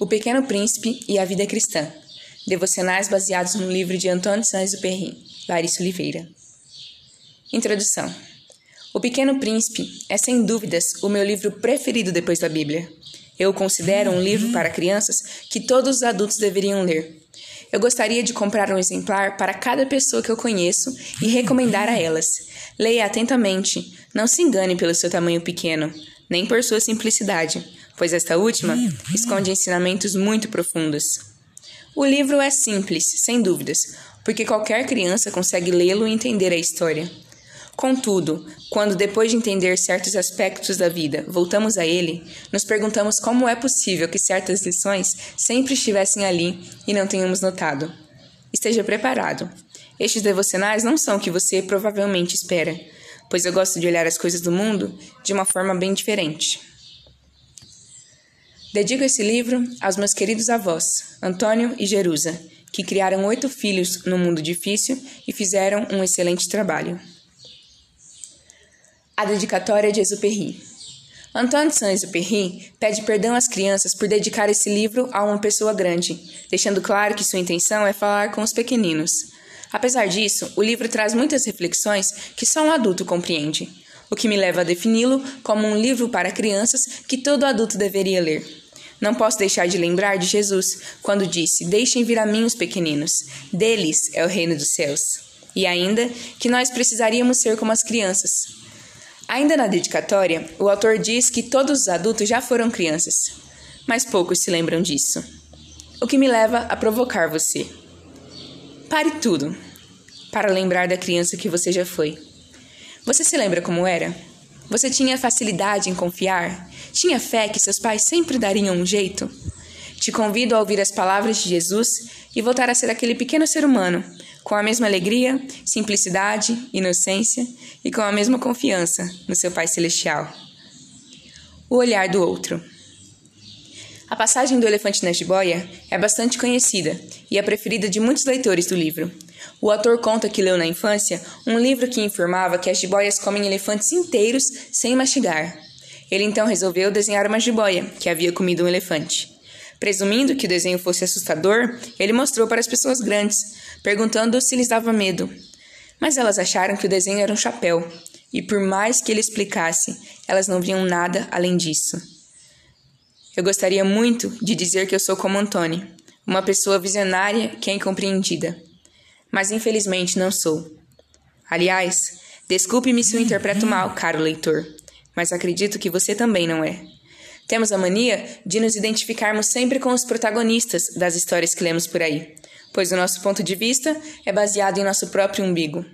O Pequeno Príncipe e a Vida Cristã. Devocionais baseados no livro de Antônio Saint-Exupéry, Larissa Oliveira. Introdução. O Pequeno Príncipe é sem dúvidas o meu livro preferido depois da Bíblia. Eu o considero um livro para crianças que todos os adultos deveriam ler. Eu gostaria de comprar um exemplar para cada pessoa que eu conheço e recomendar a elas. Leia atentamente, não se engane pelo seu tamanho pequeno, nem por sua simplicidade pois esta última esconde ensinamentos muito profundos. O livro é simples, sem dúvidas, porque qualquer criança consegue lê-lo e entender a história. Contudo, quando depois de entender certos aspectos da vida voltamos a ele, nos perguntamos como é possível que certas lições sempre estivessem ali e não tenhamos notado. Esteja preparado. Estes devocionais não são o que você provavelmente espera, pois eu gosto de olhar as coisas do mundo de uma forma bem diferente. Dedico esse livro aos meus queridos avós, Antônio e Jerusa, que criaram oito filhos no mundo difícil e fizeram um excelente trabalho. A dedicatória de Exupéry. Antônio Saint-Exupéry pede perdão às crianças por dedicar esse livro a uma pessoa grande, deixando claro que sua intenção é falar com os pequeninos. Apesar disso, o livro traz muitas reflexões que só um adulto compreende, o que me leva a defini-lo como um livro para crianças que todo adulto deveria ler. Não posso deixar de lembrar de Jesus, quando disse: Deixem vir a mim os pequeninos, deles é o reino dos céus. E ainda que nós precisaríamos ser como as crianças. Ainda na dedicatória, o autor diz que todos os adultos já foram crianças, mas poucos se lembram disso. O que me leva a provocar você. Pare tudo para lembrar da criança que você já foi. Você se lembra como era? Você tinha facilidade em confiar? Tinha fé que seus pais sempre dariam um jeito? Te convido a ouvir as palavras de Jesus e voltar a ser aquele pequeno ser humano, com a mesma alegria, simplicidade, inocência e com a mesma confiança no seu Pai Celestial. O olhar do outro. A passagem do elefante na jiboia é bastante conhecida e é preferida de muitos leitores do livro. O autor conta que leu na infância um livro que informava que as jiboias comem elefantes inteiros sem mastigar. Ele então resolveu desenhar uma jiboia que havia comido um elefante. Presumindo que o desenho fosse assustador, ele mostrou para as pessoas grandes, perguntando se lhes dava medo. Mas elas acharam que o desenho era um chapéu, e por mais que ele explicasse, elas não viam nada além disso. Eu gostaria muito de dizer que eu sou como Antônio, uma pessoa visionária que é incompreendida mas infelizmente não sou. Aliás, desculpe-me se eu interpreto mal, caro leitor, mas acredito que você também não é. Temos a mania de nos identificarmos sempre com os protagonistas das histórias que lemos por aí, pois o nosso ponto de vista é baseado em nosso próprio umbigo.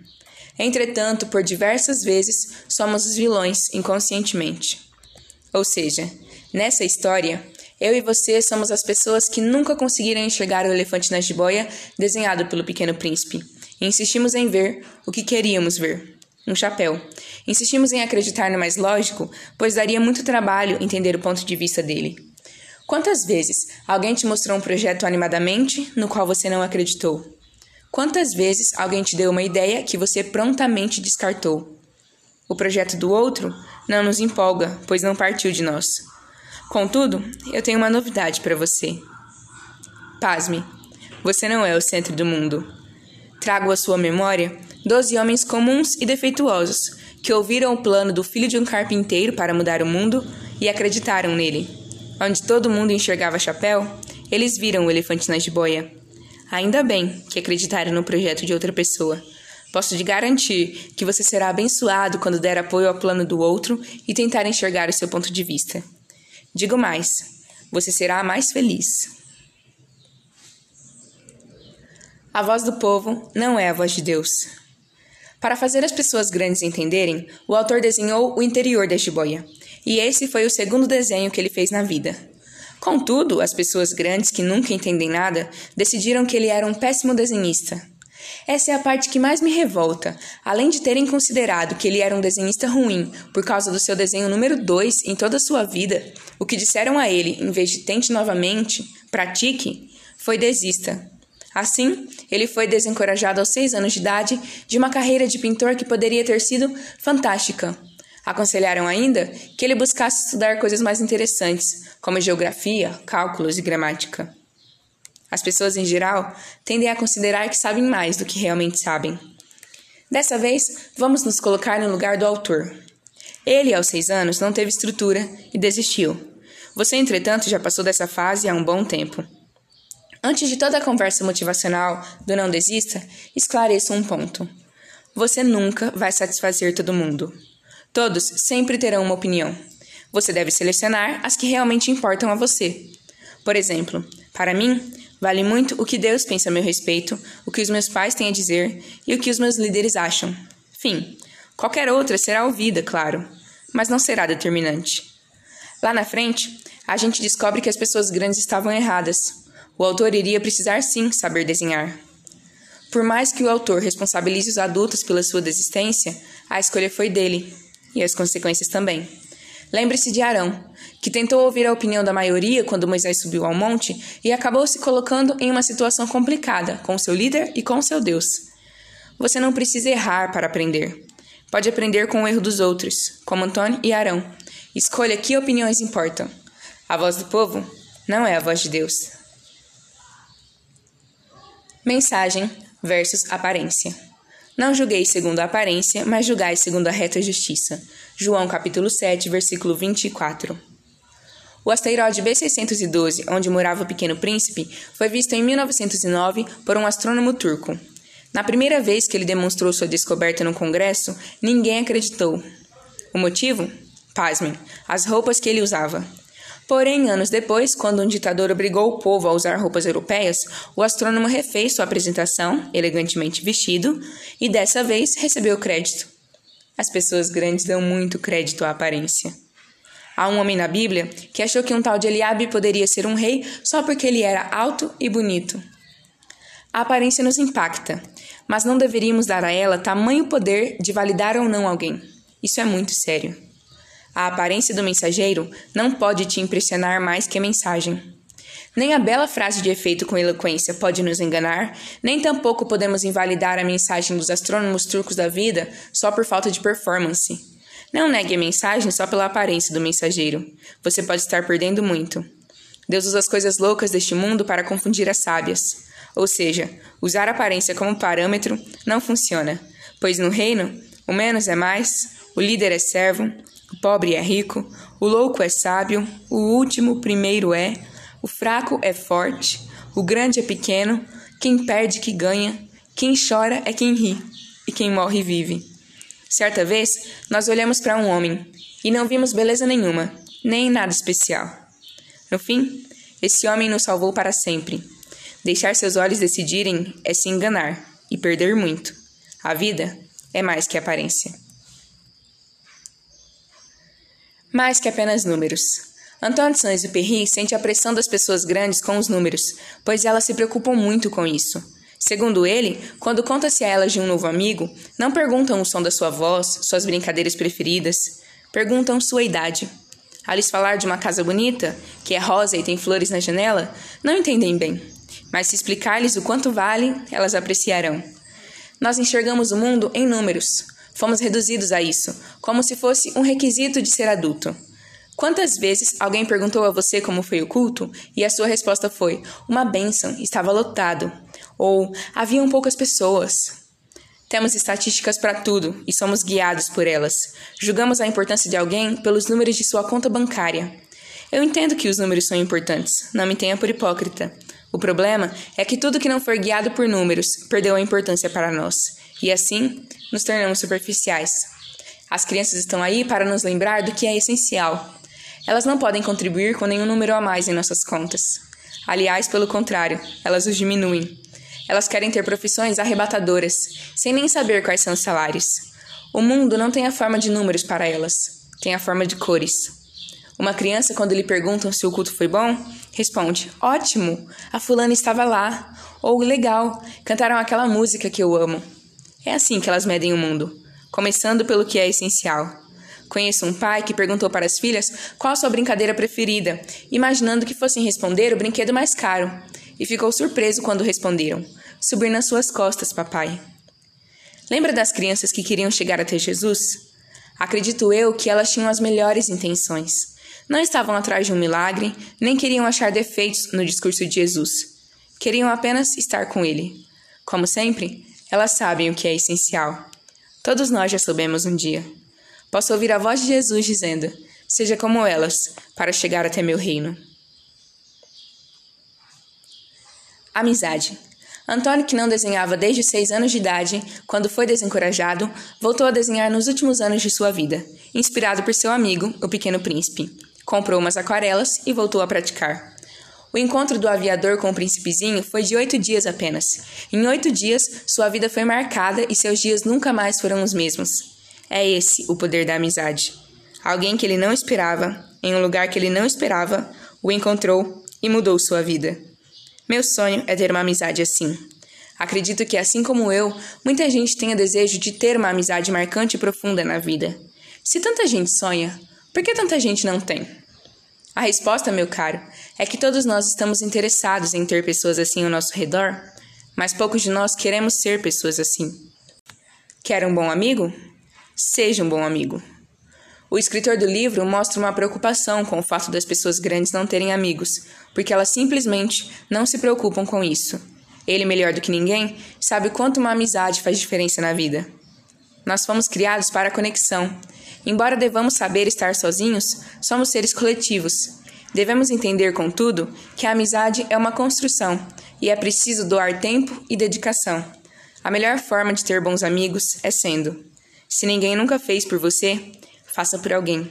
Entretanto, por diversas vezes, somos os vilões inconscientemente. Ou seja, nessa história, eu e você somos as pessoas que nunca conseguiram enxergar o elefante na jiboia desenhado pelo pequeno príncipe. E insistimos em ver o que queríamos ver. Um chapéu. Insistimos em acreditar no mais lógico, pois daria muito trabalho entender o ponto de vista dele. Quantas vezes alguém te mostrou um projeto animadamente no qual você não acreditou? Quantas vezes alguém te deu uma ideia que você prontamente descartou? O projeto do outro não nos empolga, pois não partiu de nós. Contudo, eu tenho uma novidade para você. Pasme, você não é o centro do mundo. Trago à sua memória doze homens comuns e defeituosos que ouviram o plano do filho de um carpinteiro para mudar o mundo e acreditaram nele. Onde todo mundo enxergava chapéu, eles viram o elefante na jiboia. Ainda bem que acreditaram no projeto de outra pessoa. Posso te garantir que você será abençoado quando der apoio ao plano do outro e tentar enxergar o seu ponto de vista. Digo mais: você será mais feliz. A voz do povo não é a voz de Deus. Para fazer as pessoas grandes entenderem, o autor desenhou o interior da jiboia, e esse foi o segundo desenho que ele fez na vida. Contudo, as pessoas grandes que nunca entendem nada decidiram que ele era um péssimo desenhista. Essa é a parte que mais me revolta. Além de terem considerado que ele era um desenhista ruim por causa do seu desenho número 2 em toda a sua vida, o que disseram a ele, em vez de tente novamente, pratique, foi desista. Assim, ele foi desencorajado aos seis anos de idade de uma carreira de pintor que poderia ter sido fantástica. Aconselharam ainda que ele buscasse estudar coisas mais interessantes, como geografia, cálculos e gramática. As pessoas em geral tendem a considerar que sabem mais do que realmente sabem. Dessa vez, vamos nos colocar no lugar do autor. Ele, aos seis anos, não teve estrutura e desistiu. Você, entretanto, já passou dessa fase há um bom tempo. Antes de toda a conversa motivacional do não desista, esclareça um ponto. Você nunca vai satisfazer todo mundo. Todos sempre terão uma opinião. Você deve selecionar as que realmente importam a você. Por exemplo, para mim, vale muito o que Deus pensa a meu respeito, o que os meus pais têm a dizer e o que os meus líderes acham. Fim. Qualquer outra será ouvida, claro, mas não será determinante. Lá na frente, a gente descobre que as pessoas grandes estavam erradas. O autor iria precisar sim saber desenhar. Por mais que o autor responsabilize os adultos pela sua desistência, a escolha foi dele, e as consequências também. Lembre-se de Arão, que tentou ouvir a opinião da maioria quando Moisés subiu ao monte e acabou se colocando em uma situação complicada com seu líder e com seu Deus. Você não precisa errar para aprender. Pode aprender com o erro dos outros, como Antônio e Arão. Escolha que opiniões importam. A voz do povo não é a voz de Deus. Mensagem versus aparência. Não julgueis segundo a aparência, mas julgai segundo a reta justiça. João capítulo 7, versículo 24. O asteroide B612, onde morava o Pequeno Príncipe, foi visto em 1909 por um astrônomo turco. Na primeira vez que ele demonstrou sua descoberta no Congresso, ninguém acreditou. O motivo? Pasmem, as roupas que ele usava. Porém, anos depois, quando um ditador obrigou o povo a usar roupas europeias, o astrônomo refez sua apresentação, elegantemente vestido, e dessa vez recebeu crédito. As pessoas grandes dão muito crédito à aparência. Há um homem na Bíblia que achou que um tal de Eliabe poderia ser um rei só porque ele era alto e bonito. A aparência nos impacta, mas não deveríamos dar a ela tamanho poder de validar ou não alguém. Isso é muito sério. A aparência do mensageiro não pode te impressionar mais que a mensagem. Nem a bela frase de efeito com eloquência pode nos enganar, nem tampouco podemos invalidar a mensagem dos astrônomos turcos da vida só por falta de performance. Não negue a mensagem só pela aparência do mensageiro. Você pode estar perdendo muito. Deus usa as coisas loucas deste mundo para confundir as sábias. Ou seja, usar a aparência como parâmetro não funciona, pois no reino, o menos é mais, o líder é servo, o pobre é rico, o louco é sábio, o último primeiro é, o fraco é forte, o grande é pequeno, quem perde que ganha, quem chora é quem ri, e quem morre vive. Certa vez, nós olhamos para um homem e não vimos beleza nenhuma, nem nada especial. No fim, esse homem nos salvou para sempre. Deixar seus olhos decidirem é se enganar e perder muito. A vida é mais que aparência mais que apenas números. Antônio de Saint-Exupéry sente a pressão das pessoas grandes com os números, pois elas se preocupam muito com isso. Segundo ele, quando conta-se a elas de um novo amigo, não perguntam o som da sua voz, suas brincadeiras preferidas, perguntam sua idade. A lhes falar de uma casa bonita, que é rosa e tem flores na janela, não entendem bem, mas se explicar-lhes o quanto vale, elas apreciarão. Nós enxergamos o mundo em números, Fomos reduzidos a isso, como se fosse um requisito de ser adulto. Quantas vezes alguém perguntou a você como foi o culto e a sua resposta foi: uma bênção, estava lotado, ou haviam poucas pessoas? Temos estatísticas para tudo e somos guiados por elas. Julgamos a importância de alguém pelos números de sua conta bancária. Eu entendo que os números são importantes, não me tenha por hipócrita. O problema é que tudo que não for guiado por números perdeu a importância para nós. E assim, nos tornamos superficiais. As crianças estão aí para nos lembrar do que é essencial. Elas não podem contribuir com nenhum número a mais em nossas contas. Aliás, pelo contrário, elas os diminuem. Elas querem ter profissões arrebatadoras, sem nem saber quais são os salários. O mundo não tem a forma de números para elas, tem a forma de cores. Uma criança, quando lhe perguntam se o culto foi bom, responde: Ótimo, a fulana estava lá. Ou legal, cantaram aquela música que eu amo. É assim que elas medem o mundo, começando pelo que é essencial. Conheço um pai que perguntou para as filhas qual a sua brincadeira preferida, imaginando que fossem responder o brinquedo mais caro, e ficou surpreso quando responderam: Subir nas suas costas, papai. Lembra das crianças que queriam chegar até Jesus? Acredito eu que elas tinham as melhores intenções. Não estavam atrás de um milagre, nem queriam achar defeitos no discurso de Jesus. Queriam apenas estar com ele. Como sempre, elas sabem o que é essencial. Todos nós já soubemos um dia. Posso ouvir a voz de Jesus dizendo: Seja como elas, para chegar até meu reino. Amizade. Antônio, que não desenhava desde seis anos de idade, quando foi desencorajado, voltou a desenhar nos últimos anos de sua vida, inspirado por seu amigo, o Pequeno Príncipe. Comprou umas aquarelas e voltou a praticar. O encontro do aviador com o príncipezinho foi de oito dias apenas. Em oito dias, sua vida foi marcada e seus dias nunca mais foram os mesmos. É esse o poder da amizade. Alguém que ele não esperava, em um lugar que ele não esperava, o encontrou e mudou sua vida. Meu sonho é ter uma amizade assim. Acredito que, assim como eu, muita gente tenha desejo de ter uma amizade marcante e profunda na vida. Se tanta gente sonha, por que tanta gente não tem? A resposta, meu caro, é que todos nós estamos interessados em ter pessoas assim ao nosso redor, mas poucos de nós queremos ser pessoas assim. Quer um bom amigo? Seja um bom amigo. O escritor do livro mostra uma preocupação com o fato das pessoas grandes não terem amigos, porque elas simplesmente não se preocupam com isso. Ele, melhor do que ninguém, sabe quanto uma amizade faz diferença na vida. Nós fomos criados para a conexão. Embora devamos saber estar sozinhos, somos seres coletivos. Devemos entender, contudo, que a amizade é uma construção e é preciso doar tempo e dedicação. A melhor forma de ter bons amigos é sendo. Se ninguém nunca fez por você, faça por alguém.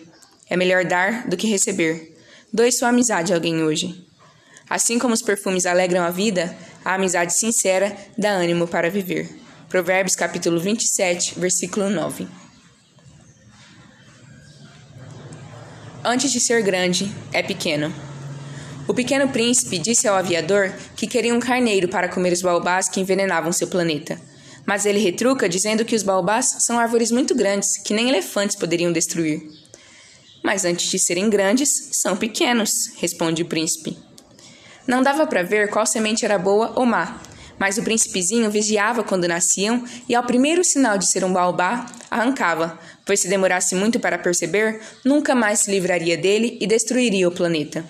É melhor dar do que receber. Doe sua amizade a alguém hoje. Assim como os perfumes alegram a vida, a amizade sincera dá ânimo para viver. Provérbios capítulo 27, versículo 9. Antes de ser grande, é pequeno. O pequeno príncipe disse ao aviador que queria um carneiro para comer os baobás que envenenavam seu planeta. Mas ele retruca dizendo que os baobás são árvores muito grandes que nem elefantes poderiam destruir. Mas antes de serem grandes, são pequenos, responde o príncipe. Não dava para ver qual semente era boa ou má, mas o príncipezinho vigiava quando nasciam e, ao primeiro sinal de ser um baobá, arrancava, pois se demorasse muito para perceber, nunca mais se livraria dele e destruiria o planeta.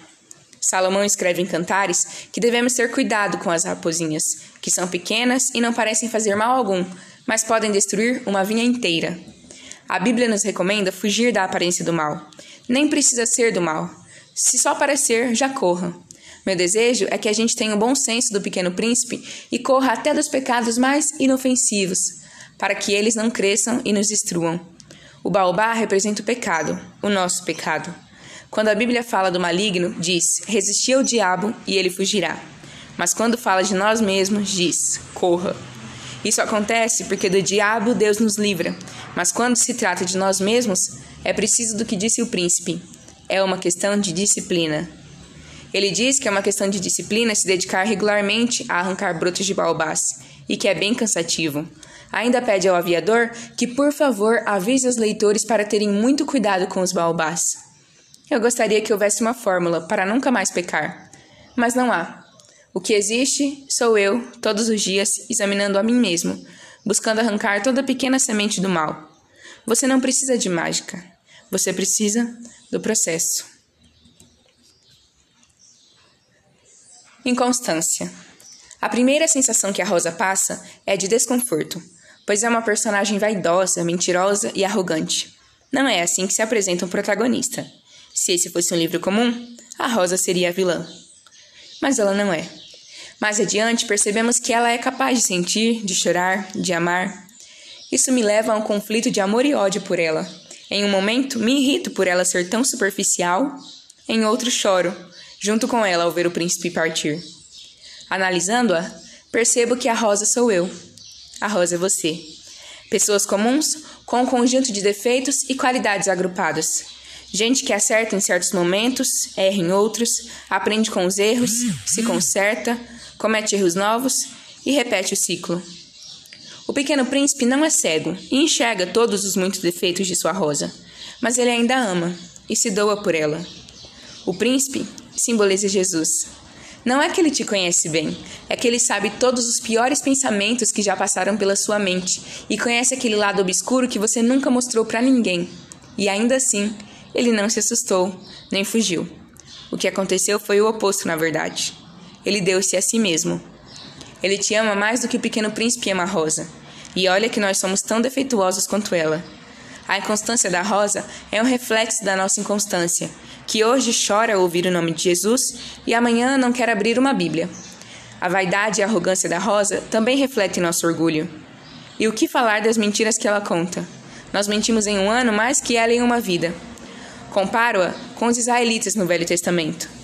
Salomão escreve em Cantares que devemos ter cuidado com as raposinhas, que são pequenas e não parecem fazer mal algum, mas podem destruir uma vinha inteira. A Bíblia nos recomenda fugir da aparência do mal. Nem precisa ser do mal. Se só parecer, já corra. Meu desejo é que a gente tenha o bom senso do pequeno príncipe e corra até dos pecados mais inofensivos, para que eles não cresçam e nos destruam. O baobá representa o pecado, o nosso pecado. Quando a Bíblia fala do maligno, diz: resisti ao diabo e ele fugirá. Mas quando fala de nós mesmos, diz: corra. Isso acontece porque do diabo Deus nos livra, mas quando se trata de nós mesmos, é preciso do que disse o príncipe: é uma questão de disciplina. Ele diz que é uma questão de disciplina se dedicar regularmente a arrancar brotos de baobás e que é bem cansativo. Ainda pede ao aviador que, por favor, avise os leitores para terem muito cuidado com os baobás. Eu gostaria que houvesse uma fórmula para nunca mais pecar, mas não há. O que existe sou eu, todos os dias, examinando a mim mesmo, buscando arrancar toda pequena semente do mal. Você não precisa de mágica, você precisa do processo. Inconstância. A primeira sensação que a Rosa passa é de desconforto, pois é uma personagem vaidosa, mentirosa e arrogante. Não é assim que se apresenta um protagonista. Se esse fosse um livro comum, a Rosa seria a vilã. Mas ela não é. Mais adiante, percebemos que ela é capaz de sentir, de chorar, de amar. Isso me leva a um conflito de amor e ódio por ela. Em um momento, me irrito por ela ser tão superficial, em outro, choro, junto com ela ao ver o príncipe partir. Analisando-a, percebo que a Rosa sou eu. A Rosa é você. Pessoas comuns com um conjunto de defeitos e qualidades agrupados. Gente que acerta em certos momentos, erra em outros, aprende com os erros, se conserta, comete erros novos e repete o ciclo. O pequeno príncipe não é cego e enxerga todos os muitos defeitos de sua rosa, mas ele ainda ama e se doa por ela. O príncipe simboliza Jesus. Não é que ele te conhece bem, é que ele sabe todos os piores pensamentos que já passaram pela sua mente e conhece aquele lado obscuro que você nunca mostrou para ninguém. E ainda assim, ele não se assustou, nem fugiu. O que aconteceu foi o oposto, na verdade. Ele deu-se a si mesmo. Ele te ama mais do que o pequeno príncipe ama a Rosa. E olha que nós somos tão defeituosos quanto ela. A inconstância da Rosa é um reflexo da nossa inconstância, que hoje chora ao ouvir o nome de Jesus e amanhã não quer abrir uma Bíblia. A vaidade e a arrogância da Rosa também refletem nosso orgulho. E o que falar das mentiras que ela conta? Nós mentimos em um ano mais que ela em uma vida. Comparo-a com os israelitas no Velho Testamento.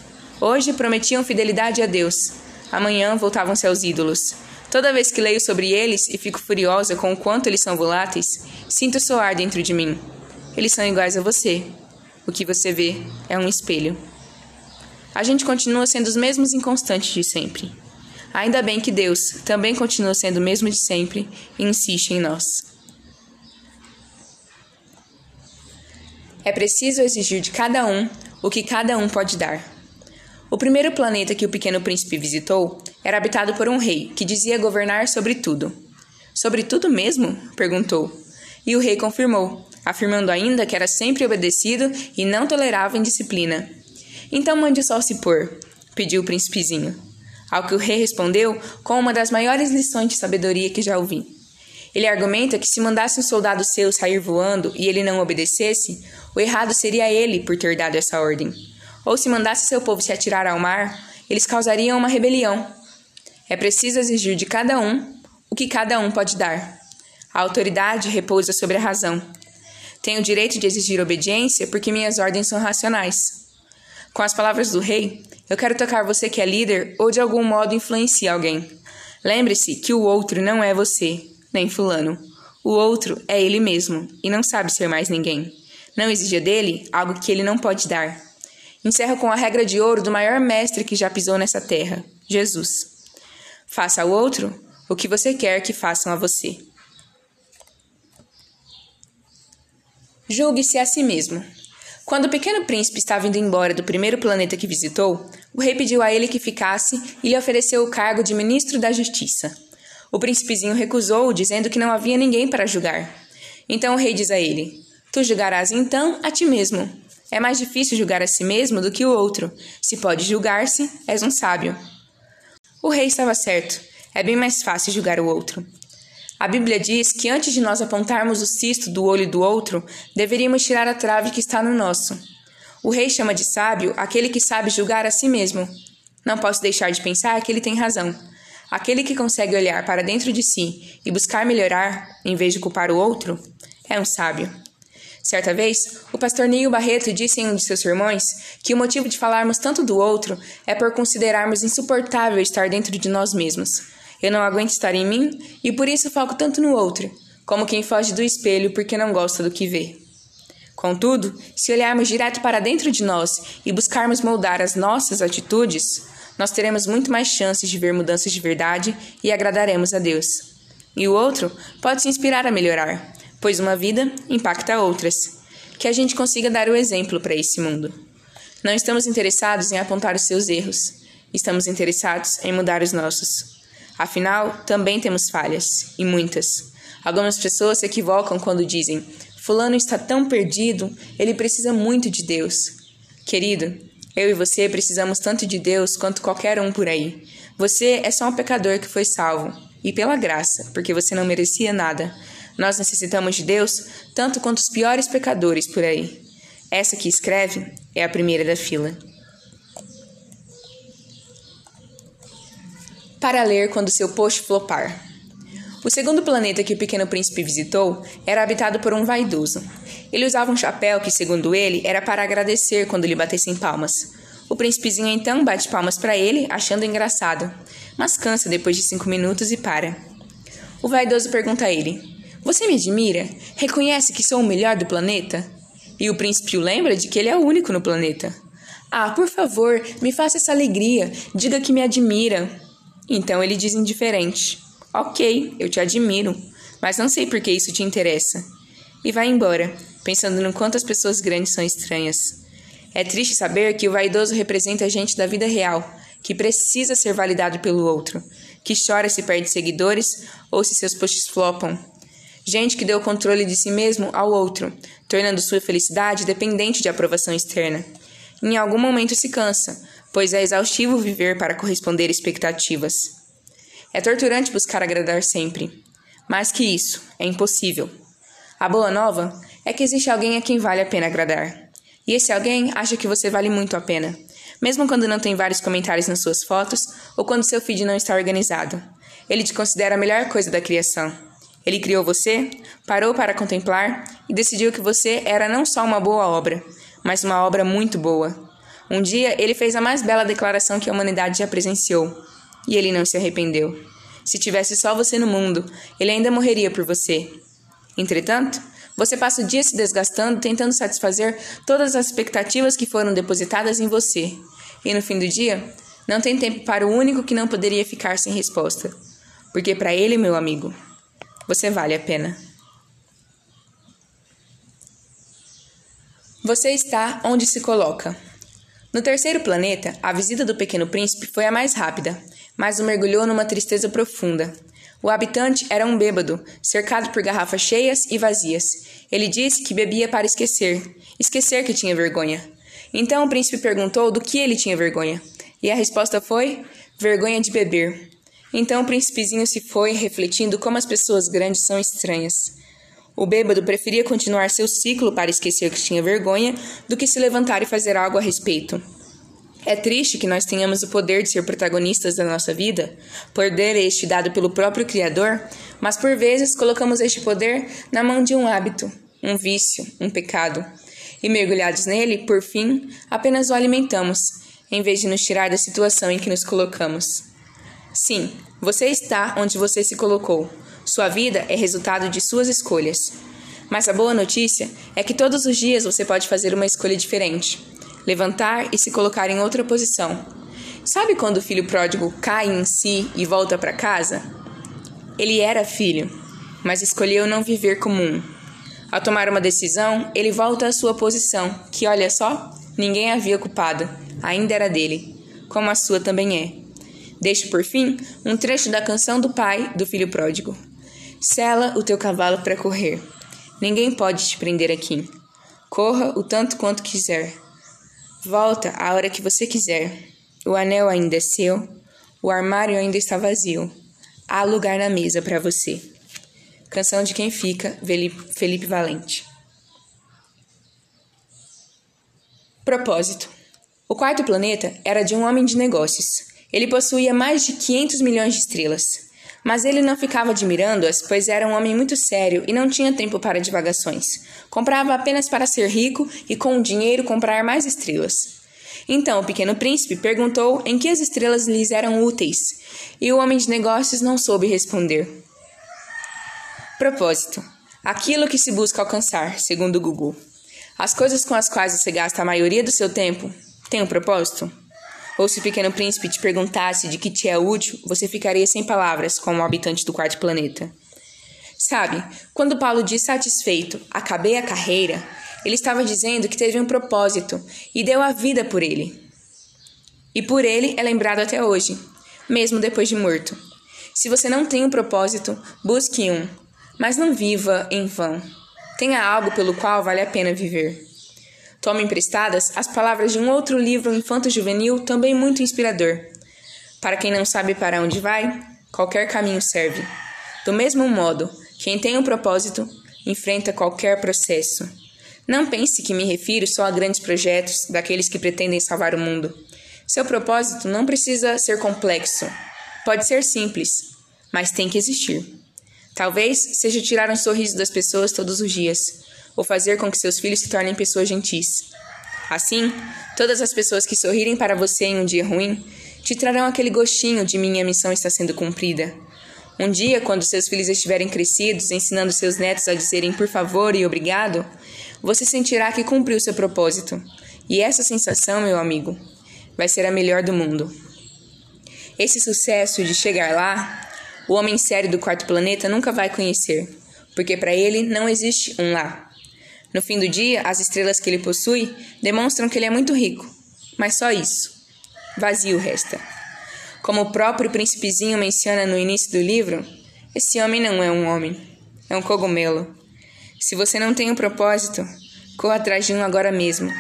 Hoje prometiam fidelidade a Deus, amanhã voltavam-se aos ídolos. Toda vez que leio sobre eles e fico furiosa com o quanto eles são voláteis, sinto soar dentro de mim. Eles são iguais a você. O que você vê é um espelho. A gente continua sendo os mesmos inconstantes de sempre. Ainda bem que Deus também continua sendo o mesmo de sempre e insiste em nós. É preciso exigir de cada um o que cada um pode dar. O primeiro planeta que o pequeno príncipe visitou era habitado por um rei que dizia governar sobre tudo. Sobre tudo mesmo? perguntou. E o rei confirmou, afirmando ainda que era sempre obedecido e não tolerava indisciplina. Então mande o sol se pôr, pediu o príncipezinho. Ao que o rei respondeu com uma das maiores lições de sabedoria que já ouvi. Ele argumenta que se mandasse um soldado seu sair voando e ele não obedecesse, o errado seria ele por ter dado essa ordem ou se mandasse seu povo se atirar ao mar, eles causariam uma rebelião. É preciso exigir de cada um o que cada um pode dar. A autoridade repousa sobre a razão. Tenho o direito de exigir obediência porque minhas ordens são racionais. Com as palavras do rei, eu quero tocar você que é líder ou de algum modo influencia alguém. Lembre-se que o outro não é você, nem fulano. O outro é ele mesmo e não sabe ser mais ninguém. Não exija dele algo que ele não pode dar. Encerro com a regra de ouro do maior mestre que já pisou nessa terra, Jesus. Faça ao outro o que você quer que façam a você. Julgue-se a si mesmo. Quando o pequeno príncipe estava indo embora do primeiro planeta que visitou, o rei pediu a ele que ficasse e lhe ofereceu o cargo de ministro da Justiça. O príncipezinho recusou, dizendo que não havia ninguém para julgar. Então o rei diz a ele: Tu julgarás então a ti mesmo, é mais difícil julgar a si mesmo do que o outro. Se pode julgar-se, és um sábio. O rei estava certo. É bem mais fácil julgar o outro. A Bíblia diz que antes de nós apontarmos o cisto do olho do outro, deveríamos tirar a trave que está no nosso. O rei chama de sábio aquele que sabe julgar a si mesmo. Não posso deixar de pensar que ele tem razão. Aquele que consegue olhar para dentro de si e buscar melhorar, em vez de culpar o outro, é um sábio. Certa vez, o pastor Neil Barreto disse em um de seus sermões que o motivo de falarmos tanto do outro é por considerarmos insuportável estar dentro de nós mesmos. Eu não aguento estar em mim e por isso foco tanto no outro, como quem foge do espelho porque não gosta do que vê. Contudo, se olharmos direto para dentro de nós e buscarmos moldar as nossas atitudes, nós teremos muito mais chances de ver mudanças de verdade e agradaremos a Deus. E o outro pode se inspirar a melhorar, pois uma vida impacta outras. Que a gente consiga dar o exemplo para esse mundo. Não estamos interessados em apontar os seus erros, estamos interessados em mudar os nossos. Afinal, também temos falhas, e muitas. Algumas pessoas se equivocam quando dizem: Fulano está tão perdido, ele precisa muito de Deus. Querido, eu e você precisamos tanto de Deus quanto qualquer um por aí. Você é só um pecador que foi salvo, e pela graça, porque você não merecia nada, nós necessitamos de Deus tanto quanto os piores pecadores por aí. Essa que escreve é a primeira da fila. Para ler quando seu post flopar. O segundo planeta que o pequeno príncipe visitou era habitado por um vaidoso. Ele usava um chapéu que, segundo ele, era para agradecer quando lhe batessem palmas. O príncipezinho então bate palmas para ele, achando engraçado, mas cansa depois de cinco minutos e para. O vaidoso pergunta a ele: você me admira? Reconhece que sou o melhor do planeta? E o príncipe o lembra de que ele é o único no planeta. Ah, por favor, me faça essa alegria. Diga que me admira. Então ele diz indiferente: Ok, eu te admiro, mas não sei por que isso te interessa. E vai embora, pensando no quanto as pessoas grandes são estranhas. É triste saber que o vaidoso representa a gente da vida real, que precisa ser validado pelo outro, que chora se perde seguidores ou se seus posts flopam, Gente que deu o controle de si mesmo ao outro, tornando sua felicidade dependente de aprovação externa. Em algum momento se cansa, pois é exaustivo viver para corresponder expectativas. É torturante buscar agradar sempre. Mais que isso, é impossível. A boa nova é que existe alguém a quem vale a pena agradar. E esse alguém acha que você vale muito a pena, mesmo quando não tem vários comentários nas suas fotos ou quando seu feed não está organizado. Ele te considera a melhor coisa da criação. Ele criou você, parou para contemplar e decidiu que você era não só uma boa obra, mas uma obra muito boa. Um dia ele fez a mais bela declaração que a humanidade já presenciou, e ele não se arrependeu. Se tivesse só você no mundo, ele ainda morreria por você. Entretanto, você passa o dia se desgastando tentando satisfazer todas as expectativas que foram depositadas em você, e no fim do dia, não tem tempo para o único que não poderia ficar sem resposta. Porque para ele, meu amigo, você vale a pena. Você está onde se coloca. No terceiro planeta, a visita do Pequeno Príncipe foi a mais rápida, mas o mergulhou numa tristeza profunda. O habitante era um bêbado, cercado por garrafas cheias e vazias. Ele disse que bebia para esquecer, esquecer que tinha vergonha. Então o príncipe perguntou do que ele tinha vergonha, e a resposta foi: vergonha de beber. Então o príncipezinho se foi, refletindo como as pessoas grandes são estranhas. O bêbado preferia continuar seu ciclo para esquecer que tinha vergonha do que se levantar e fazer algo a respeito. É triste que nós tenhamos o poder de ser protagonistas da nossa vida, poder este dado pelo próprio Criador, mas por vezes colocamos este poder na mão de um hábito, um vício, um pecado, e mergulhados nele, por fim, apenas o alimentamos, em vez de nos tirar da situação em que nos colocamos. Sim, você está onde você se colocou. Sua vida é resultado de suas escolhas. Mas a boa notícia é que todos os dias você pode fazer uma escolha diferente. Levantar e se colocar em outra posição. Sabe quando o filho pródigo cai em si e volta para casa? Ele era filho, mas escolheu não viver como um. Ao tomar uma decisão, ele volta à sua posição, que olha só, ninguém havia culpado, ainda era dele, como a sua também é. Deixo por fim um trecho da canção do pai do filho pródigo. Sela o teu cavalo para correr. Ninguém pode te prender aqui. Corra o tanto quanto quiser. Volta a hora que você quiser. O anel ainda é seu. O armário ainda está vazio. Há lugar na mesa para você. Canção de quem fica, Felipe Valente. Propósito: O quarto planeta era de um homem de negócios. Ele possuía mais de 500 milhões de estrelas. Mas ele não ficava admirando-as, pois era um homem muito sério e não tinha tempo para divagações. Comprava apenas para ser rico e com o dinheiro comprar mais estrelas. Então o pequeno príncipe perguntou em que as estrelas lhes eram úteis, e o homem de negócios não soube responder. Propósito: aquilo que se busca alcançar, segundo Google. As coisas com as quais você gasta a maioria do seu tempo têm um propósito? Ou se o pequeno príncipe te perguntasse de que te é útil, você ficaria sem palavras como habitante do quarto planeta. Sabe, quando Paulo diz satisfeito, acabei a carreira, ele estava dizendo que teve um propósito e deu a vida por ele. E por ele é lembrado até hoje, mesmo depois de morto. Se você não tem um propósito, busque um, mas não viva em vão. Tenha algo pelo qual vale a pena viver. Tome emprestadas as palavras de um outro livro infanto-juvenil também muito inspirador. Para quem não sabe para onde vai, qualquer caminho serve. Do mesmo modo, quem tem um propósito enfrenta qualquer processo. Não pense que me refiro só a grandes projetos daqueles que pretendem salvar o mundo. Seu propósito não precisa ser complexo. Pode ser simples, mas tem que existir. Talvez seja tirar um sorriso das pessoas todos os dias, ou fazer com que seus filhos se tornem pessoas gentis. Assim, todas as pessoas que sorrirem para você em um dia ruim te trarão aquele gostinho de minha missão está sendo cumprida. Um dia, quando seus filhos estiverem crescidos, ensinando seus netos a dizerem por favor e obrigado, você sentirá que cumpriu seu propósito. E essa sensação, meu amigo, vai ser a melhor do mundo. Esse sucesso de chegar lá, o homem sério do quarto planeta nunca vai conhecer, porque para ele não existe um lá. No fim do dia, as estrelas que ele possui demonstram que ele é muito rico, mas só isso. Vazio resta. Como o próprio príncipezinho menciona no início do livro, esse homem não é um homem, é um cogumelo. Se você não tem um propósito, corra atrás de um agora mesmo.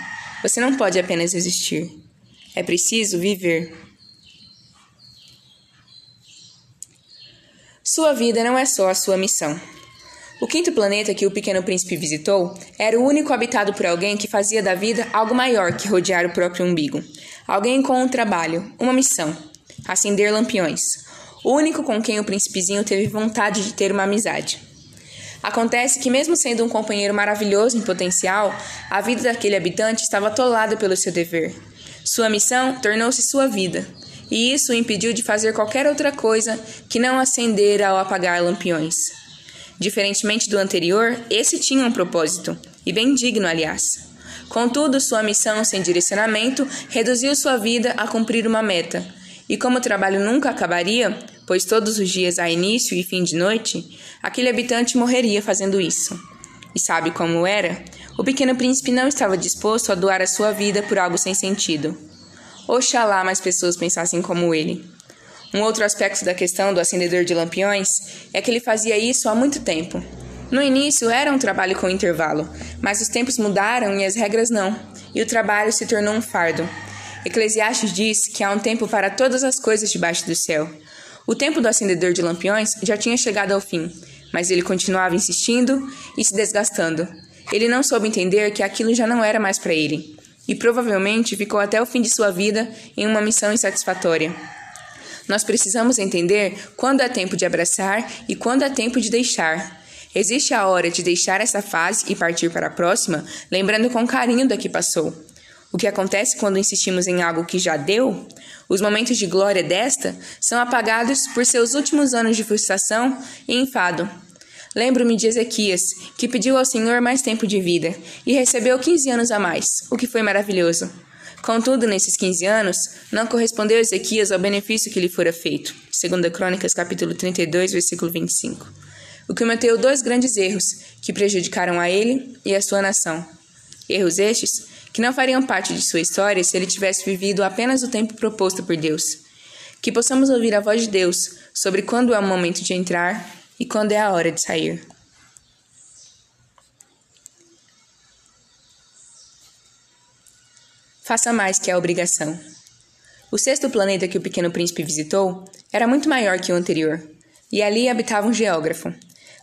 Você não pode apenas existir. É preciso viver. Sua vida não é só a sua missão. O quinto planeta que o Pequeno Príncipe visitou era o único habitado por alguém que fazia da vida algo maior que rodear o próprio umbigo. Alguém com um trabalho, uma missão: acender lampiões. O único com quem o príncipezinho teve vontade de ter uma amizade. Acontece que, mesmo sendo um companheiro maravilhoso em potencial, a vida daquele habitante estava atolada pelo seu dever. Sua missão tornou-se sua vida, e isso o impediu de fazer qualquer outra coisa que não acender ou apagar lampiões. Diferentemente do anterior, esse tinha um propósito, e bem digno, aliás. Contudo, sua missão sem direcionamento reduziu sua vida a cumprir uma meta. E como o trabalho nunca acabaria, pois todos os dias há início e fim de noite, aquele habitante morreria fazendo isso. E sabe como era? O pequeno príncipe não estava disposto a doar a sua vida por algo sem sentido. Oxalá mais pessoas pensassem como ele. Um outro aspecto da questão do acendedor de lampiões é que ele fazia isso há muito tempo, no início era um trabalho com intervalo, mas os tempos mudaram e as regras não, e o trabalho se tornou um fardo. Eclesiastes diz que há um tempo para todas as coisas debaixo do céu. O tempo do acendedor de lampiões já tinha chegado ao fim, mas ele continuava insistindo e se desgastando. Ele não soube entender que aquilo já não era mais para ele, e provavelmente ficou até o fim de sua vida em uma missão insatisfatória. Nós precisamos entender quando é tempo de abraçar e quando é tempo de deixar. Existe a hora de deixar essa fase e partir para a próxima, lembrando com carinho da que passou. O que acontece quando insistimos em algo que já deu? Os momentos de glória desta são apagados por seus últimos anos de frustração e enfado. Lembro-me de Ezequias, que pediu ao Senhor mais tempo de vida e recebeu 15 anos a mais, o que foi maravilhoso. Contudo, nesses 15 anos, não correspondeu Ezequias ao benefício que lhe fora feito. Segundo Crônicas, capítulo 32, versículo 25 o que cometeu dois grandes erros que prejudicaram a ele e a sua nação. Erros estes que não fariam parte de sua história se ele tivesse vivido apenas o tempo proposto por Deus. Que possamos ouvir a voz de Deus sobre quando é o momento de entrar e quando é a hora de sair. Faça mais que a obrigação. O sexto planeta que o pequeno príncipe visitou era muito maior que o anterior, e ali habitava um geógrafo,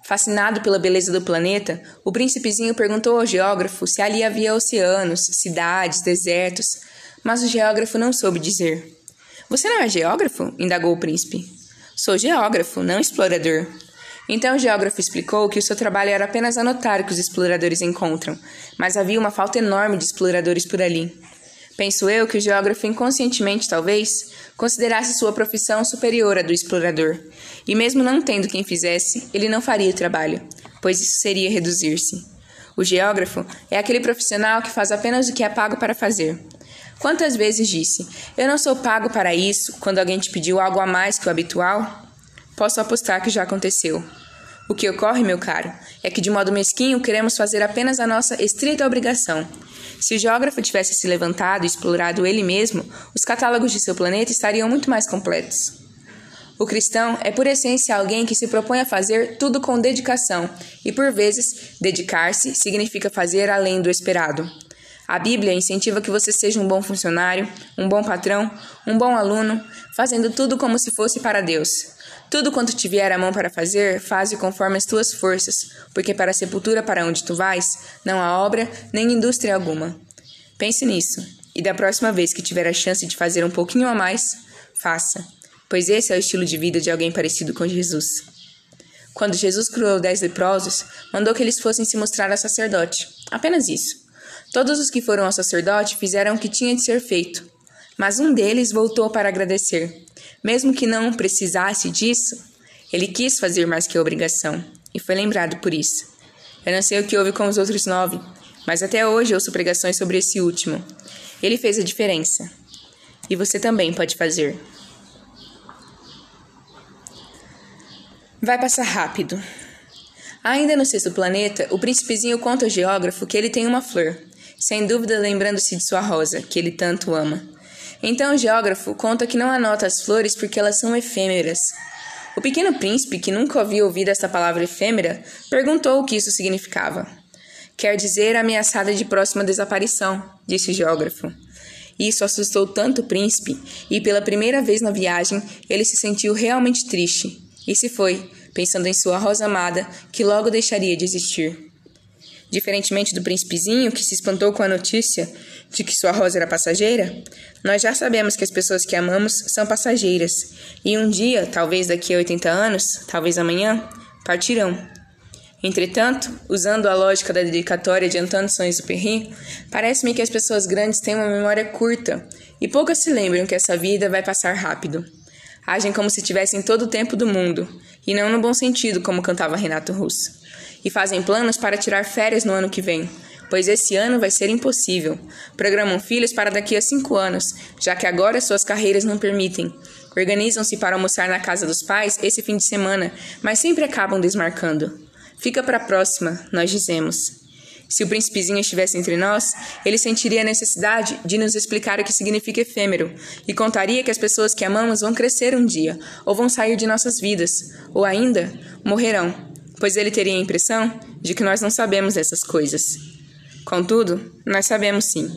Fascinado pela beleza do planeta, o príncipezinho perguntou ao geógrafo se ali havia oceanos, cidades, desertos, mas o geógrafo não soube dizer. Você não é geógrafo? indagou o príncipe. Sou geógrafo, não explorador. Então o geógrafo explicou que o seu trabalho era apenas anotar o que os exploradores encontram, mas havia uma falta enorme de exploradores por ali. Penso eu que o geógrafo inconscientemente, talvez, considerasse sua profissão superior à do explorador, e mesmo não tendo quem fizesse, ele não faria o trabalho, pois isso seria reduzir-se. O geógrafo é aquele profissional que faz apenas o que é pago para fazer. Quantas vezes disse: Eu não sou pago para isso, quando alguém te pediu algo a mais que o habitual? Posso apostar que já aconteceu. O que ocorre, meu caro, é que de modo mesquinho queremos fazer apenas a nossa estrita obrigação. Se o geógrafo tivesse se levantado e explorado ele mesmo, os catálogos de seu planeta estariam muito mais completos. O cristão é por essência alguém que se propõe a fazer tudo com dedicação, e por vezes, dedicar-se significa fazer além do esperado. A Bíblia incentiva que você seja um bom funcionário, um bom patrão, um bom aluno, fazendo tudo como se fosse para Deus. Tudo quanto te vier a mão para fazer, faze conforme as tuas forças, porque para a sepultura para onde tu vais, não há obra nem indústria alguma. Pense nisso, e da próxima vez que tiver a chance de fazer um pouquinho a mais, faça, pois esse é o estilo de vida de alguém parecido com Jesus. Quando Jesus curou dez leprosos, mandou que eles fossem se mostrar a sacerdote. Apenas isso. Todos os que foram ao sacerdote fizeram o que tinha de ser feito, mas um deles voltou para agradecer. Mesmo que não precisasse disso, ele quis fazer mais que obrigação e foi lembrado por isso. Eu não sei o que houve com os outros nove, mas até hoje ouço pregações sobre esse último. Ele fez a diferença. E você também pode fazer. Vai passar rápido. Ainda no sexto planeta, o príncipezinho conta ao geógrafo que ele tem uma flor, sem dúvida lembrando-se de sua rosa, que ele tanto ama. Então o geógrafo conta que não anota as flores porque elas são efêmeras. O pequeno príncipe, que nunca havia ouvido essa palavra efêmera, perguntou o que isso significava. Quer dizer ameaçada de próxima desaparição, disse o geógrafo. Isso assustou tanto o príncipe, e pela primeira vez na viagem ele se sentiu realmente triste, e se foi, pensando em sua rosa amada, que logo deixaria de existir. Diferentemente do príncipezinho que se espantou com a notícia de que sua rosa era passageira, nós já sabemos que as pessoas que amamos são passageiras e um dia, talvez daqui a 80 anos, talvez amanhã, partirão. Entretanto, usando a lógica da dedicatória de Antoine Saint-Exupéry, parece-me que as pessoas grandes têm uma memória curta e poucas se lembram que essa vida vai passar rápido. Agem como se tivessem todo o tempo do mundo, e não no bom sentido, como cantava Renato Russo. E fazem planos para tirar férias no ano que vem, pois esse ano vai ser impossível. Programam filhos para daqui a cinco anos, já que agora suas carreiras não permitem. Organizam-se para almoçar na casa dos pais esse fim de semana, mas sempre acabam desmarcando. Fica para a próxima, nós dizemos. Se o príncipezinho estivesse entre nós, ele sentiria a necessidade de nos explicar o que significa efêmero e contaria que as pessoas que amamos vão crescer um dia, ou vão sair de nossas vidas, ou ainda morrerão, pois ele teria a impressão de que nós não sabemos essas coisas. Contudo, nós sabemos sim,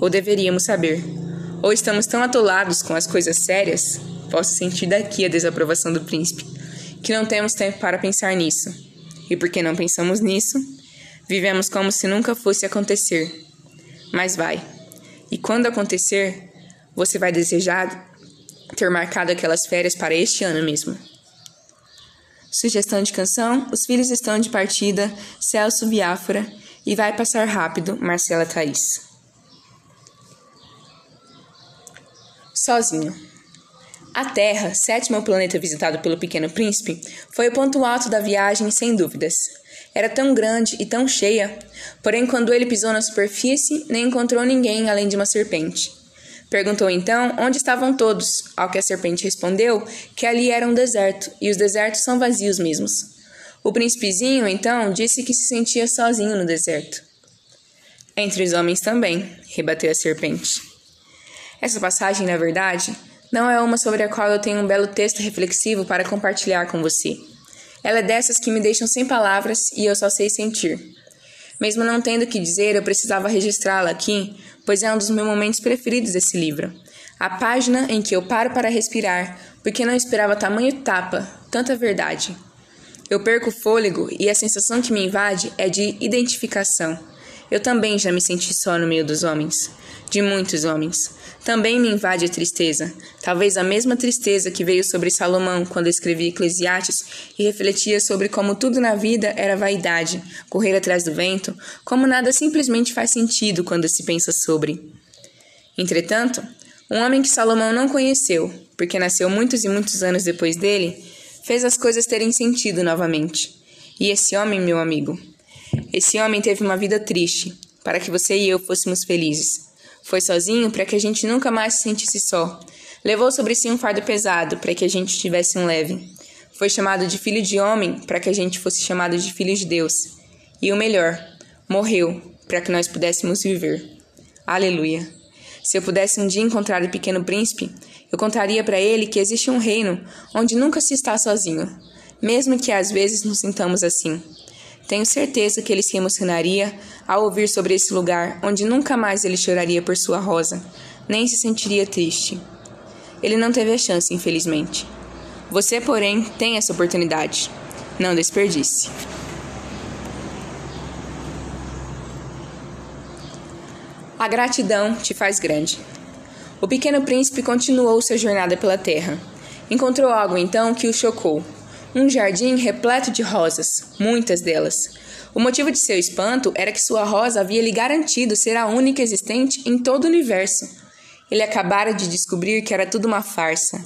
ou deveríamos saber. Ou estamos tão atolados com as coisas sérias, posso sentir daqui a desaprovação do príncipe, que não temos tempo para pensar nisso. E porque não pensamos nisso, vivemos como se nunca fosse acontecer. Mas vai. E quando acontecer, você vai desejar ter marcado aquelas férias para este ano mesmo. Sugestão de canção: Os Filhos Estão de Partida, Celso Biafra e Vai Passar Rápido, Marcela Thaís. Sozinho. A Terra, sétimo planeta visitado pelo Pequeno Príncipe, foi o ponto alto da viagem, sem dúvidas. Era tão grande e tão cheia, porém, quando ele pisou na superfície, nem encontrou ninguém além de uma serpente. Perguntou então onde estavam todos, ao que a serpente respondeu que ali era um deserto, e os desertos são vazios mesmos. O príncipezinho, então, disse que se sentia sozinho no deserto. Entre os homens também, rebateu a serpente. Essa passagem, na verdade, não é uma sobre a qual eu tenho um belo texto reflexivo para compartilhar com você. Ela é dessas que me deixam sem palavras e eu só sei sentir. Mesmo não tendo o que dizer, eu precisava registrá-la aqui, pois é um dos meus momentos preferidos desse livro. A página em que eu paro para respirar, porque não esperava tamanho tapa, tanta verdade. Eu perco o fôlego e a sensação que me invade é de identificação. Eu também já me senti só no meio dos homens, de muitos homens. Também me invade a tristeza, talvez a mesma tristeza que veio sobre Salomão quando escrevia Eclesiastes e refletia sobre como tudo na vida era vaidade, correr atrás do vento, como nada simplesmente faz sentido quando se pensa sobre. Entretanto, um homem que Salomão não conheceu, porque nasceu muitos e muitos anos depois dele, fez as coisas terem sentido novamente. E esse homem, meu amigo, esse homem teve uma vida triste, para que você e eu fôssemos felizes. Foi sozinho para que a gente nunca mais se sentisse só. Levou sobre si um fardo pesado para que a gente tivesse um leve. Foi chamado de filho de homem para que a gente fosse chamado de filho de Deus. E o melhor, morreu para que nós pudéssemos viver. Aleluia. Se eu pudesse um dia encontrar o pequeno príncipe, eu contaria para ele que existe um reino onde nunca se está sozinho, mesmo que às vezes nos sintamos assim. Tenho certeza que ele se emocionaria ao ouvir sobre esse lugar onde nunca mais ele choraria por sua rosa, nem se sentiria triste. Ele não teve a chance, infelizmente. Você, porém, tem essa oportunidade. Não desperdice. A gratidão te faz grande. O pequeno príncipe continuou sua jornada pela terra. Encontrou algo então que o chocou um jardim repleto de rosas, muitas delas. O motivo de seu espanto era que sua rosa havia lhe garantido ser a única existente em todo o universo. Ele acabara de descobrir que era tudo uma farsa.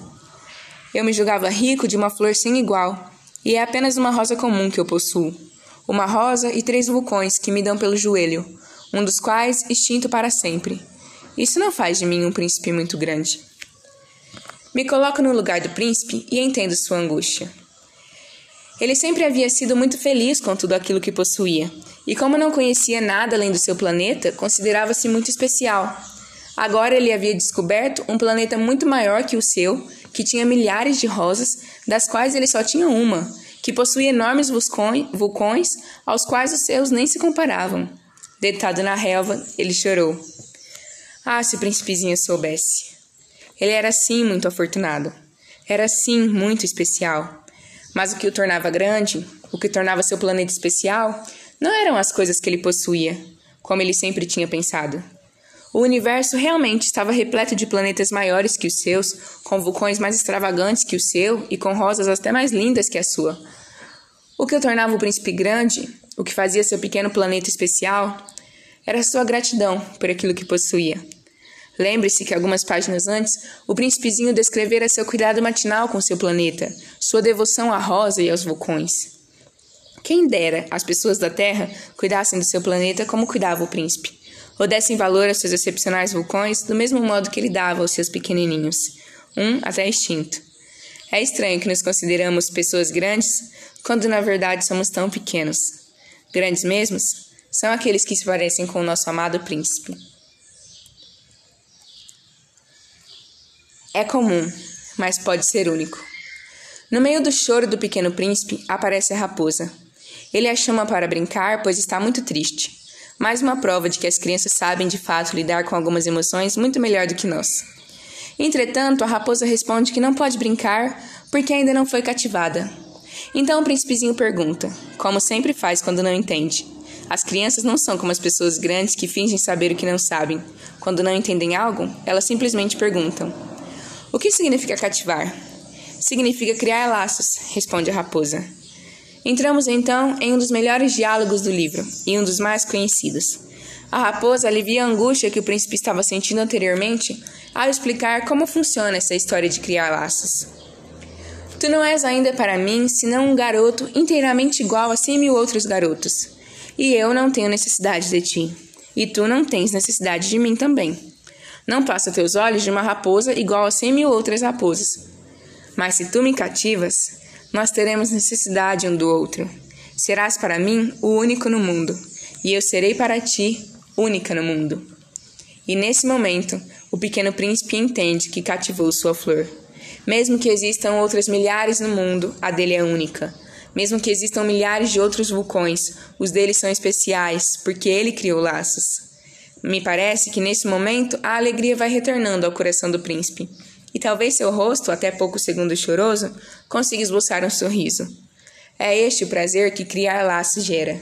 Eu me julgava rico de uma flor sem igual, e é apenas uma rosa comum que eu possuo. Uma rosa e três vulcões que me dão pelo joelho, um dos quais extinto para sempre. Isso não faz de mim um príncipe muito grande. Me coloco no lugar do príncipe e entendo sua angústia. Ele sempre havia sido muito feliz com tudo aquilo que possuía, e como não conhecia nada além do seu planeta, considerava-se muito especial. Agora ele havia descoberto um planeta muito maior que o seu, que tinha milhares de rosas, das quais ele só tinha uma, que possuía enormes vulcões, aos quais os seus nem se comparavam. Deitado na relva, ele chorou. Ah, se o príncipezinho soubesse! Ele era sim muito afortunado. Era sim muito especial. Mas o que o tornava grande, o que tornava seu planeta especial, não eram as coisas que ele possuía, como ele sempre tinha pensado. O universo realmente estava repleto de planetas maiores que os seus, com vulcões mais extravagantes que o seu e com rosas até mais lindas que a sua. O que o tornava o príncipe grande, o que fazia seu pequeno planeta especial, era sua gratidão por aquilo que possuía. Lembre-se que algumas páginas antes, o príncipezinho descrevera seu cuidado matinal com seu planeta, sua devoção à rosa e aos vulcões. Quem dera as pessoas da Terra cuidassem do seu planeta como cuidava o príncipe, ou dessem valor aos seus excepcionais vulcões do mesmo modo que ele dava aos seus pequenininhos, um até extinto. É estranho que nos consideramos pessoas grandes quando na verdade somos tão pequenos. Grandes mesmos são aqueles que se parecem com o nosso amado príncipe. É comum, mas pode ser único. No meio do choro do pequeno príncipe aparece a raposa. Ele a chama para brincar, pois está muito triste. Mais uma prova de que as crianças sabem de fato lidar com algumas emoções muito melhor do que nós. Entretanto, a raposa responde que não pode brincar porque ainda não foi cativada. Então o príncipezinho pergunta, como sempre faz quando não entende. As crianças não são como as pessoas grandes que fingem saber o que não sabem. Quando não entendem algo, elas simplesmente perguntam: O que significa cativar? Significa criar laços, responde a raposa. Entramos então em um dos melhores diálogos do livro e um dos mais conhecidos. A raposa alivia a angústia que o príncipe estava sentindo anteriormente ao explicar como funciona essa história de criar laços. Tu não és ainda para mim senão um garoto inteiramente igual a cem mil outros garotos, e eu não tenho necessidade de ti, e tu não tens necessidade de mim também. Não passa teus olhos de uma raposa igual a cem mil outras raposas. Mas se tu me cativas, nós teremos necessidade um do outro. Serás para mim o único no mundo, e eu serei para ti única no mundo. E nesse momento, o pequeno príncipe entende que cativou sua flor. Mesmo que existam outras milhares no mundo, a dele é única. Mesmo que existam milhares de outros vulcões, os deles são especiais, porque ele criou laços. Me parece que nesse momento a alegria vai retornando ao coração do príncipe e talvez seu rosto, até pouco segundo choroso, consiga esboçar um sorriso. É este o prazer que criar laços gera.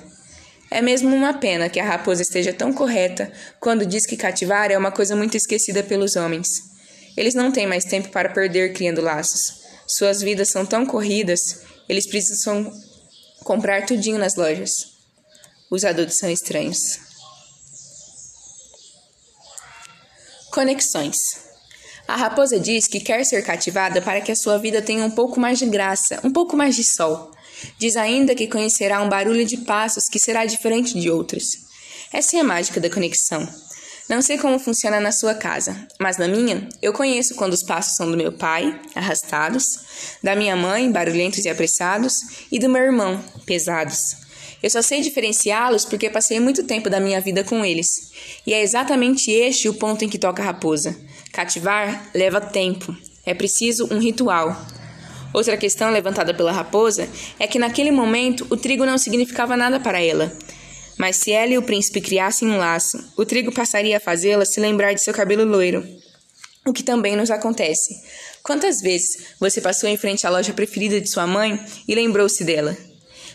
É mesmo uma pena que a raposa esteja tão correta quando diz que cativar é uma coisa muito esquecida pelos homens. Eles não têm mais tempo para perder criando laços. Suas vidas são tão corridas, eles precisam comprar tudinho nas lojas. Os adultos são estranhos. Conexões. A raposa diz que quer ser cativada para que a sua vida tenha um pouco mais de graça, um pouco mais de sol. Diz ainda que conhecerá um barulho de passos que será diferente de outros. Essa é a mágica da conexão. Não sei como funciona na sua casa, mas na minha, eu conheço quando os passos são do meu pai, arrastados, da minha mãe, barulhentos e apressados, e do meu irmão, pesados. Eu só sei diferenciá-los porque passei muito tempo da minha vida com eles. E é exatamente este o ponto em que toca a raposa. Cativar leva tempo. É preciso um ritual. Outra questão levantada pela raposa é que naquele momento o trigo não significava nada para ela. Mas se ela e o príncipe criassem um laço, o trigo passaria a fazê-la se lembrar de seu cabelo loiro. O que também nos acontece. Quantas vezes você passou em frente à loja preferida de sua mãe e lembrou-se dela?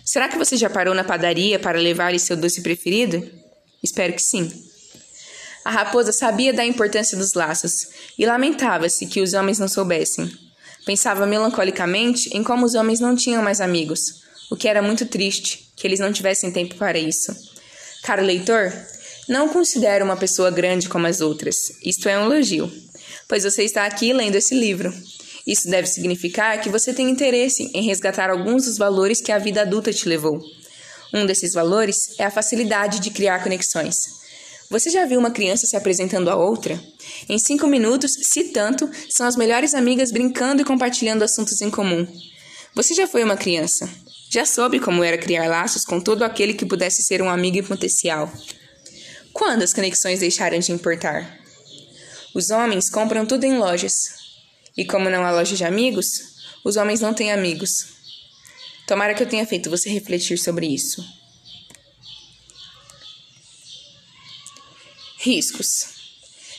Será que você já parou na padaria para levar-lhe seu doce preferido? Espero que sim. A raposa sabia da importância dos laços e lamentava-se que os homens não soubessem. Pensava melancolicamente em como os homens não tinham mais amigos, o que era muito triste, que eles não tivessem tempo para isso. Caro leitor, não considero uma pessoa grande como as outras. Isto é um elogio, pois você está aqui lendo esse livro. Isso deve significar que você tem interesse em resgatar alguns dos valores que a vida adulta te levou. Um desses valores é a facilidade de criar conexões. Você já viu uma criança se apresentando a outra? Em cinco minutos, se tanto, são as melhores amigas brincando e compartilhando assuntos em comum. Você já foi uma criança? Já soube como era criar laços com todo aquele que pudesse ser um amigo em potencial? Quando as conexões deixaram de importar? Os homens compram tudo em lojas, E como não há loja de amigos, os homens não têm amigos. Tomara que eu tenha feito você refletir sobre isso. Riscos.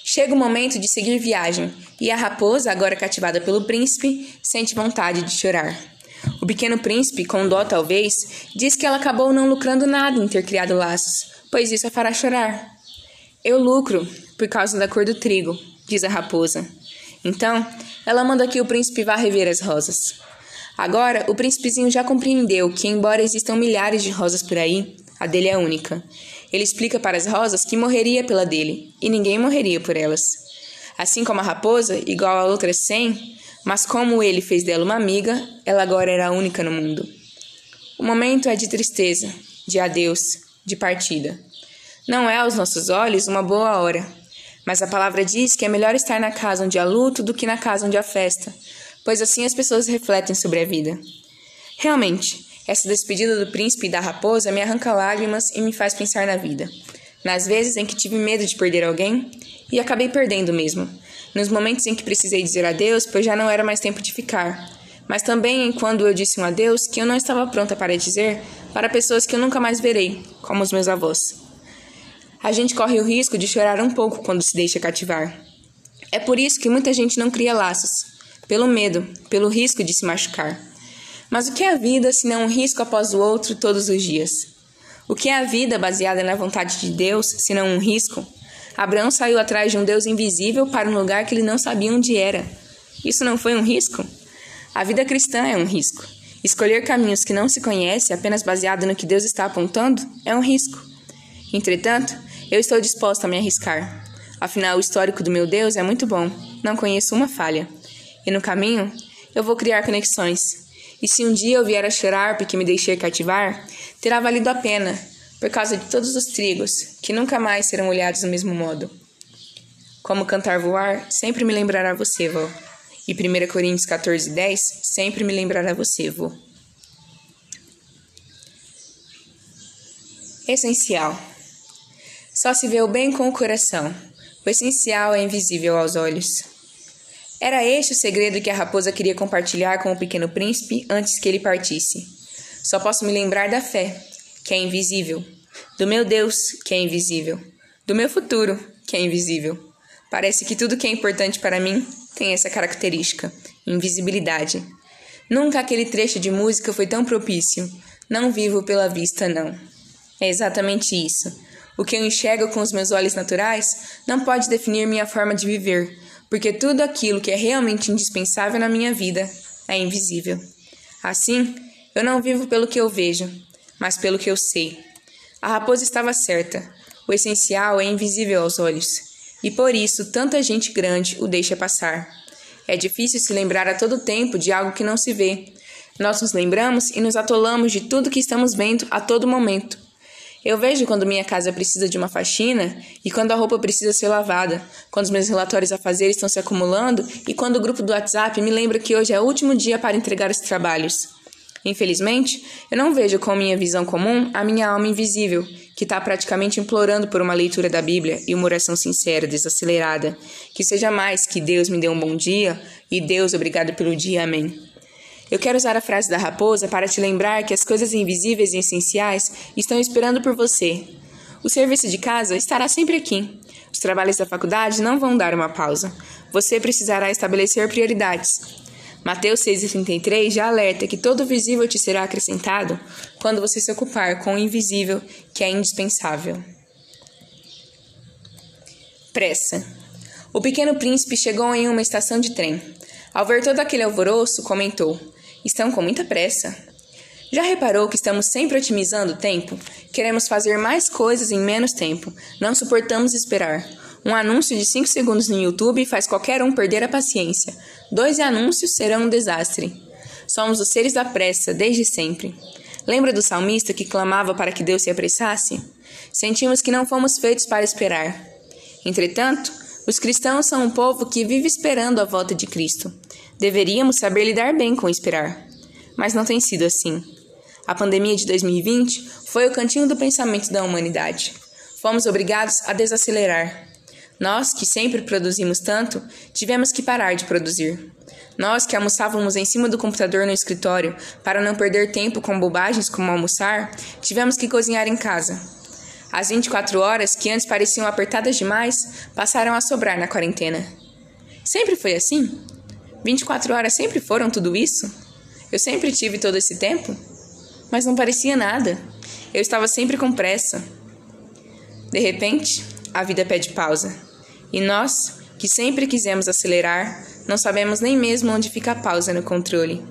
Chega o momento de seguir viagem, e a raposa, agora cativada pelo príncipe, sente vontade de chorar. O pequeno príncipe, com dó talvez, diz que ela acabou não lucrando nada em ter criado laços, pois isso a fará chorar. Eu lucro por causa da cor do trigo, diz a raposa. Então, ela manda que o príncipe vá rever as rosas. Agora, o príncipezinho já compreendeu que, embora existam milhares de rosas por aí, a dele é única. Ele explica para as rosas que morreria pela dele, e ninguém morreria por elas. Assim como a raposa, igual a outras cem, mas como ele fez dela uma amiga, ela agora era a única no mundo. O momento é de tristeza, de adeus, de partida. Não é aos nossos olhos uma boa hora, mas a palavra diz que é melhor estar na casa onde há luto do que na casa onde há festa, pois assim as pessoas refletem sobre a vida. Realmente, essa despedida do príncipe e da raposa me arranca lágrimas e me faz pensar na vida. Nas vezes em que tive medo de perder alguém e acabei perdendo mesmo. Nos momentos em que precisei dizer adeus, pois já não era mais tempo de ficar. Mas também em quando eu disse um adeus que eu não estava pronta para dizer para pessoas que eu nunca mais verei, como os meus avós a gente corre o risco de chorar um pouco quando se deixa cativar. É por isso que muita gente não cria laços, pelo medo, pelo risco de se machucar. Mas o que é a vida se não um risco após o outro todos os dias? O que é a vida baseada na vontade de Deus se não um risco? Abraão saiu atrás de um Deus invisível para um lugar que ele não sabia onde era. Isso não foi um risco? A vida cristã é um risco. Escolher caminhos que não se conhece apenas baseado no que Deus está apontando é um risco. Entretanto, eu estou disposta a me arriscar. Afinal, o histórico do meu Deus é muito bom. Não conheço uma falha. E no caminho, eu vou criar conexões. E se um dia eu vier a chorar porque me deixei cativar, terá valido a pena, por causa de todos os trigos, que nunca mais serão olhados do mesmo modo. Como cantar voar, sempre me lembrará você, vô. E 1 Coríntios 14, 10, sempre me lembrará você, vô. Essencial. Só se vê o bem com o coração. O essencial é invisível aos olhos. Era este o segredo que a raposa queria compartilhar com o pequeno príncipe antes que ele partisse. Só posso me lembrar da fé, que é invisível, do meu Deus, que é invisível, do meu futuro, que é invisível. Parece que tudo que é importante para mim tem essa característica, invisibilidade. Nunca aquele trecho de música foi tão propício. Não vivo pela vista, não. É exatamente isso. O que eu enxergo com os meus olhos naturais não pode definir minha forma de viver, porque tudo aquilo que é realmente indispensável na minha vida é invisível. Assim, eu não vivo pelo que eu vejo, mas pelo que eu sei. A raposa estava certa. O essencial é invisível aos olhos, e por isso tanta gente grande o deixa passar. É difícil se lembrar a todo tempo de algo que não se vê. Nós nos lembramos e nos atolamos de tudo que estamos vendo a todo momento. Eu vejo quando minha casa precisa de uma faxina e quando a roupa precisa ser lavada, quando os meus relatórios a fazer estão se acumulando e quando o grupo do WhatsApp me lembra que hoje é o último dia para entregar os trabalhos. Infelizmente, eu não vejo com minha visão comum a minha alma invisível, que está praticamente implorando por uma leitura da Bíblia e uma oração sincera, desacelerada. Que seja mais que Deus me dê um bom dia e Deus obrigado pelo dia. Amém. Eu quero usar a frase da raposa para te lembrar que as coisas invisíveis e essenciais estão esperando por você. O serviço de casa estará sempre aqui. Os trabalhos da faculdade não vão dar uma pausa. Você precisará estabelecer prioridades. Mateus 6,33 já alerta que todo visível te será acrescentado quando você se ocupar com o invisível, que é indispensável. Pressa. O pequeno príncipe chegou em uma estação de trem. Ao ver todo aquele alvoroço, comentou: Estão com muita pressa. Já reparou que estamos sempre otimizando o tempo? Queremos fazer mais coisas em menos tempo. Não suportamos esperar. Um anúncio de 5 segundos no YouTube faz qualquer um perder a paciência. Dois anúncios serão um desastre. Somos os seres da pressa desde sempre. Lembra do salmista que clamava para que Deus se apressasse? Sentimos que não fomos feitos para esperar. Entretanto, os cristãos são um povo que vive esperando a volta de Cristo. Deveríamos saber lidar bem com esperar, mas não tem sido assim. A pandemia de 2020 foi o cantinho do pensamento da humanidade. Fomos obrigados a desacelerar. Nós, que sempre produzimos tanto, tivemos que parar de produzir. Nós, que almoçávamos em cima do computador no escritório para não perder tempo com bobagens como almoçar, tivemos que cozinhar em casa. As 24 horas, que antes pareciam apertadas demais, passaram a sobrar na quarentena. Sempre foi assim? 24 horas sempre foram tudo isso? Eu sempre tive todo esse tempo? Mas não parecia nada. Eu estava sempre com pressa. De repente, a vida pede pausa. E nós, que sempre quisemos acelerar, não sabemos nem mesmo onde fica a pausa no controle.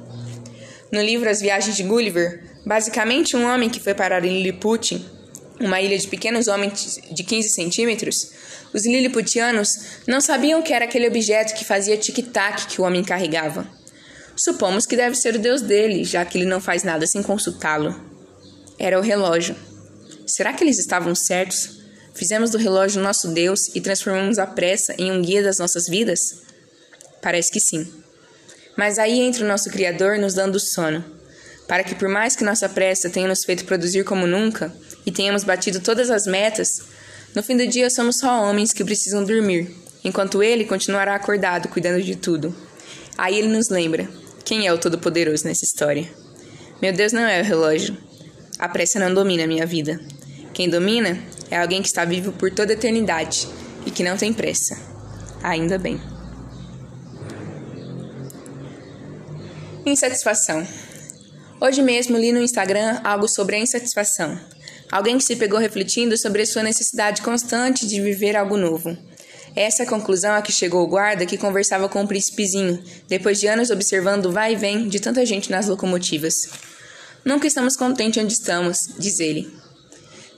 No livro As Viagens de Gulliver, basicamente um homem que foi parar em Lilliput, uma ilha de pequenos homens de 15 centímetros, os liliputianos não sabiam que era aquele objeto que fazia tic-tac que o homem carregava. Supomos que deve ser o deus dele, já que ele não faz nada sem consultá-lo. Era o relógio. Será que eles estavam certos? Fizemos do relógio nosso Deus e transformamos a pressa em um guia das nossas vidas? Parece que sim. Mas aí entra o nosso Criador nos dando sono, para que por mais que nossa pressa tenha nos feito produzir como nunca e tenhamos batido todas as metas, no fim do dia somos só homens que precisam dormir, enquanto Ele continuará acordado cuidando de tudo. Aí Ele nos lembra quem é o Todo-Poderoso nessa história. Meu Deus não é o relógio. A pressa não domina a minha vida. Quem domina é alguém que está vivo por toda a eternidade e que não tem pressa. Ainda bem. Insatisfação. Hoje mesmo li no Instagram algo sobre a insatisfação. Alguém que se pegou refletindo sobre sua necessidade constante de viver algo novo. Essa é conclusão a que chegou o guarda que conversava com o príncipezinho, depois de anos observando o vai e vem de tanta gente nas locomotivas. Nunca estamos contentes onde estamos, diz ele.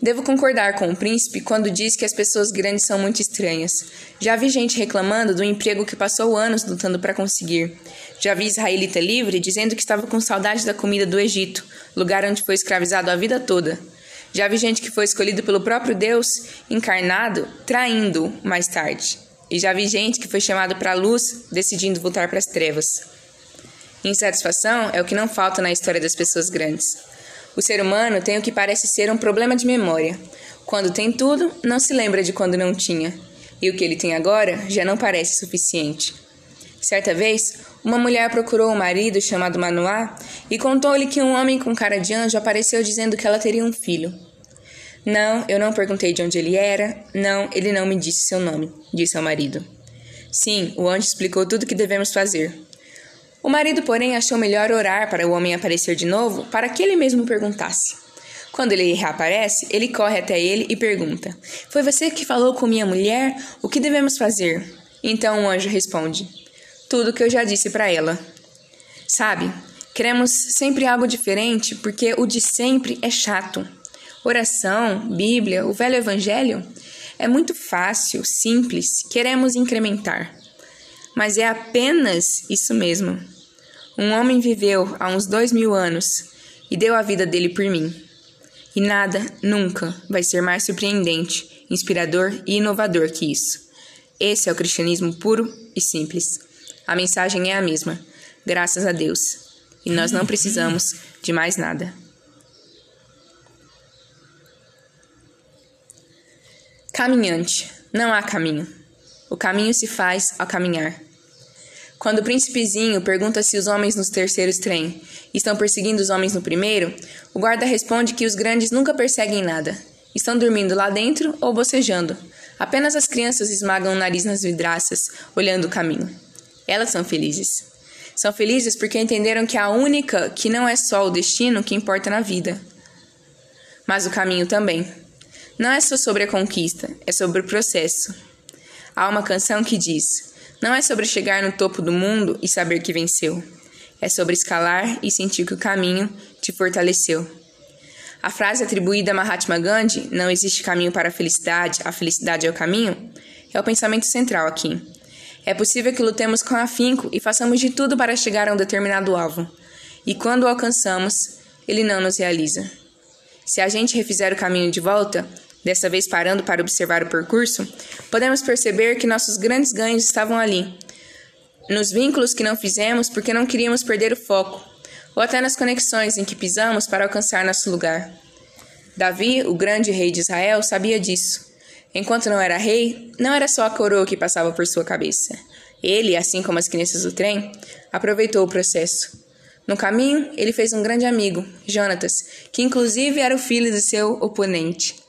Devo concordar com o príncipe quando diz que as pessoas grandes são muito estranhas. Já vi gente reclamando do emprego que passou anos lutando para conseguir. Já vi israelita livre dizendo que estava com saudade da comida do Egito, lugar onde foi escravizado a vida toda. Já vi gente que foi escolhido pelo próprio Deus encarnado traindo mais tarde. E já vi gente que foi chamado para a luz decidindo voltar para as trevas. Insatisfação é o que não falta na história das pessoas grandes. O ser humano tem o que parece ser um problema de memória. Quando tem tudo, não se lembra de quando não tinha. E o que ele tem agora já não parece suficiente. Certa vez, uma mulher procurou um marido chamado Manoá e contou-lhe que um homem com cara de anjo apareceu dizendo que ela teria um filho. Não, eu não perguntei de onde ele era. Não, ele não me disse seu nome, disse ao marido. Sim, o anjo explicou tudo o que devemos fazer. O marido, porém, achou melhor orar para o homem aparecer de novo, para que ele mesmo perguntasse. Quando ele reaparece, ele corre até ele e pergunta: Foi você que falou com minha mulher? O que devemos fazer? Então o anjo responde: Tudo o que eu já disse para ela. Sabe, queremos sempre algo diferente porque o de sempre é chato. Oração, Bíblia, o velho Evangelho é muito fácil, simples, queremos incrementar. Mas é apenas isso mesmo. Um homem viveu há uns dois mil anos e deu a vida dele por mim. E nada, nunca, vai ser mais surpreendente, inspirador e inovador que isso. Esse é o cristianismo puro e simples. A mensagem é a mesma, graças a Deus. E nós não precisamos de mais nada. Caminhante. Não há caminho. O caminho se faz ao caminhar. Quando o príncipezinho pergunta se os homens nos terceiros trem estão perseguindo os homens no primeiro, o guarda responde que os grandes nunca perseguem nada. Estão dormindo lá dentro ou bocejando. Apenas as crianças esmagam o nariz nas vidraças, olhando o caminho. Elas são felizes. São felizes porque entenderam que a única que não é só o destino que importa na vida, mas o caminho também. Não é só sobre a conquista, é sobre o processo. Há uma canção que diz: não é sobre chegar no topo do mundo e saber que venceu. É sobre escalar e sentir que o caminho te fortaleceu. A frase atribuída a Mahatma Gandhi, não existe caminho para a felicidade, a felicidade é o caminho, é o pensamento central aqui. É possível que lutemos com afinco e façamos de tudo para chegar a um determinado alvo. E quando o alcançamos, ele não nos realiza. Se a gente refizer o caminho de volta, dessa vez parando para observar o percurso, podemos perceber que nossos grandes ganhos estavam ali, nos vínculos que não fizemos porque não queríamos perder o foco, ou até nas conexões em que pisamos para alcançar nosso lugar. Davi, o grande rei de Israel, sabia disso. Enquanto não era rei, não era só a coroa que passava por sua cabeça. Ele, assim como as crianças do trem, aproveitou o processo. No caminho, ele fez um grande amigo, Jonatas, que inclusive era o filho do seu oponente.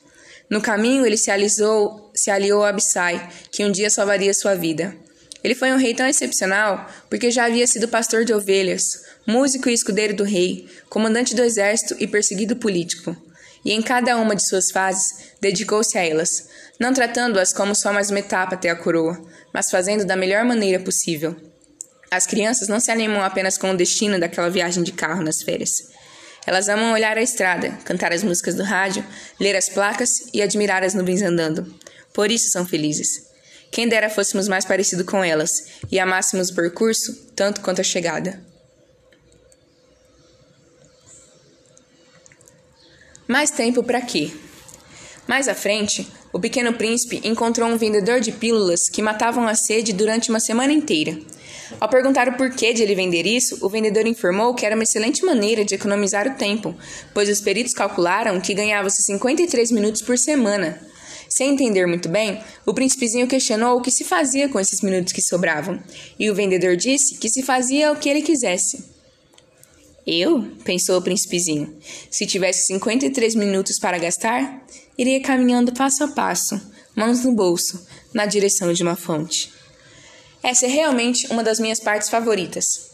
No caminho, ele se, alisou, se aliou a Absai, que um dia salvaria sua vida. Ele foi um rei tão excepcional porque já havia sido pastor de ovelhas, músico e escudeiro do rei, comandante do exército e perseguido político. E em cada uma de suas fases, dedicou-se a elas, não tratando-as como só mais uma etapa até a coroa, mas fazendo da melhor maneira possível. As crianças não se animam apenas com o destino daquela viagem de carro nas férias. Elas amam olhar a estrada, cantar as músicas do rádio, ler as placas e admirar as nuvens andando. Por isso são felizes. Quem dera fôssemos mais parecidos com elas e amássemos o percurso tanto quanto a chegada. Mais tempo para quê? Mais à frente, o pequeno príncipe encontrou um vendedor de pílulas que matavam a sede durante uma semana inteira. Ao perguntar o porquê de ele vender isso, o vendedor informou que era uma excelente maneira de economizar o tempo, pois os peritos calcularam que ganhava-se 53 minutos por semana. Sem entender muito bem, o príncipezinho questionou o que se fazia com esses minutos que sobravam, e o vendedor disse que se fazia o que ele quisesse. Eu? pensou o príncipezinho. Se tivesse 53 minutos para gastar, iria caminhando passo a passo, mãos no bolso, na direção de uma fonte. Essa é realmente uma das minhas partes favoritas,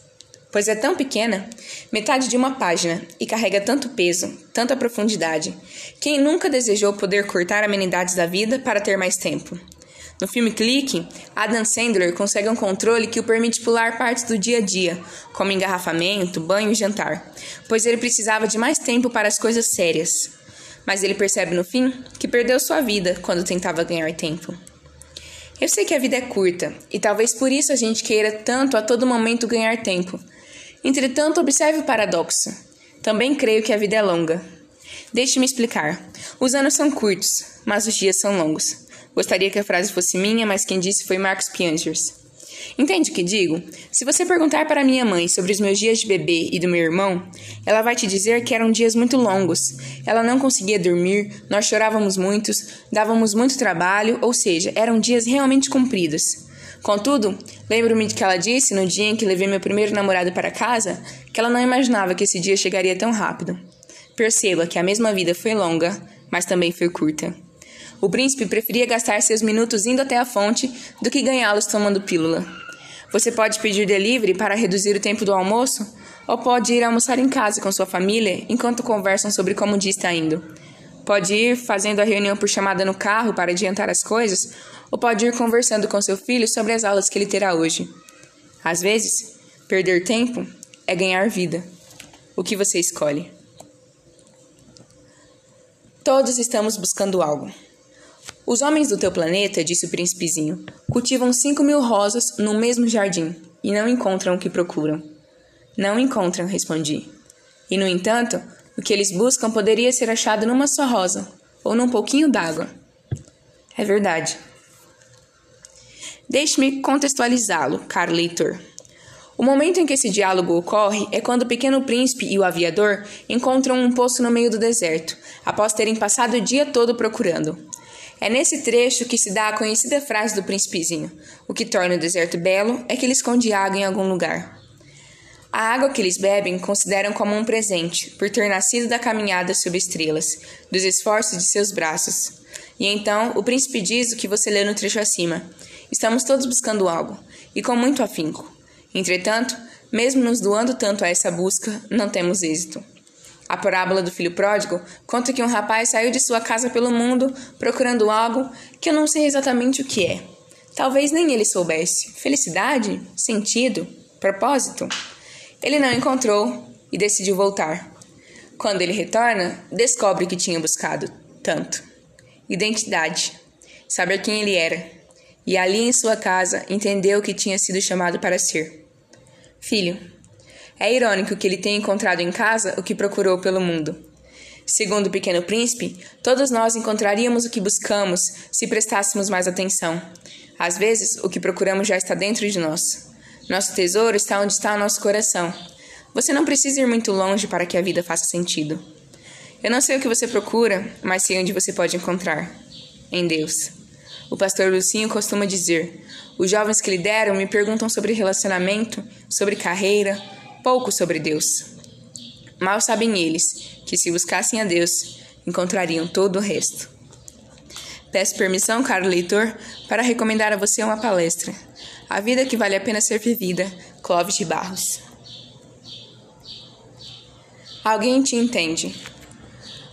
pois é tão pequena, metade de uma página, e carrega tanto peso, tanta profundidade. Quem nunca desejou poder cortar amenidades da vida para ter mais tempo? No filme Clique, Adam Sandler consegue um controle que o permite pular partes do dia a dia, como engarrafamento, banho e jantar, pois ele precisava de mais tempo para as coisas sérias. Mas ele percebe no fim que perdeu sua vida quando tentava ganhar tempo. Eu sei que a vida é curta, e talvez por isso a gente queira tanto a todo momento ganhar tempo. Entretanto, observe o paradoxo. Também creio que a vida é longa. Deixe-me explicar. Os anos são curtos, mas os dias são longos. Gostaria que a frase fosse minha, mas quem disse foi Marcos Piangers. Entende o que digo? Se você perguntar para minha mãe sobre os meus dias de bebê e do meu irmão, ela vai te dizer que eram dias muito longos. Ela não conseguia dormir, nós chorávamos muitos, dávamos muito trabalho, ou seja, eram dias realmente compridos. Contudo, lembro-me de que ela disse no dia em que levei meu primeiro namorado para casa que ela não imaginava que esse dia chegaria tão rápido. Perceba que a mesma vida foi longa, mas também foi curta. O príncipe preferia gastar seus minutos indo até a fonte do que ganhá-los tomando pílula. Você pode pedir delivery para reduzir o tempo do almoço, ou pode ir almoçar em casa com sua família enquanto conversam sobre como o dia está indo. Pode ir fazendo a reunião por chamada no carro para adiantar as coisas, ou pode ir conversando com seu filho sobre as aulas que ele terá hoje. Às vezes, perder tempo é ganhar vida. O que você escolhe? Todos estamos buscando algo. Os homens do teu planeta, disse o príncipezinho, cultivam cinco mil rosas no mesmo jardim e não encontram o que procuram. Não encontram, respondi. E, no entanto, o que eles buscam poderia ser achado numa só rosa ou num pouquinho d'água. É verdade. Deixe-me contextualizá-lo, caro leitor. O momento em que esse diálogo ocorre é quando o pequeno príncipe e o aviador encontram um poço no meio do deserto, após terem passado o dia todo procurando. É nesse trecho que se dá a conhecida frase do príncipezinho: O que torna o deserto belo é que ele esconde água em algum lugar. A água que eles bebem consideram como um presente, por ter nascido da caminhada sob estrelas, dos esforços de seus braços. E então o príncipe diz o que você lê no trecho acima: Estamos todos buscando algo, e com muito afinco. Entretanto, mesmo nos doando tanto a essa busca, não temos êxito. A parábola do filho pródigo conta que um rapaz saiu de sua casa pelo mundo procurando algo que eu não sei exatamente o que é. Talvez nem ele soubesse. Felicidade? Sentido? Propósito? Ele não encontrou e decidiu voltar. Quando ele retorna, descobre que tinha buscado tanto: identidade, saber quem ele era. E ali em sua casa entendeu que tinha sido chamado para ser. Filho, é irônico que ele tenha encontrado em casa o que procurou pelo mundo. Segundo o Pequeno Príncipe, todos nós encontraríamos o que buscamos se prestássemos mais atenção. Às vezes, o que procuramos já está dentro de nós. Nosso tesouro está onde está o nosso coração. Você não precisa ir muito longe para que a vida faça sentido. Eu não sei o que você procura, mas sei onde você pode encontrar. Em Deus. O pastor Lucinho costuma dizer: os jovens que lideram me perguntam sobre relacionamento, sobre carreira, pouco sobre Deus. Mal sabem eles que, se buscassem a Deus, encontrariam todo o resto. Peço permissão, caro leitor, para recomendar a você uma palestra. A vida que vale a pena ser vivida, Clóvis de Barros. Alguém te entende.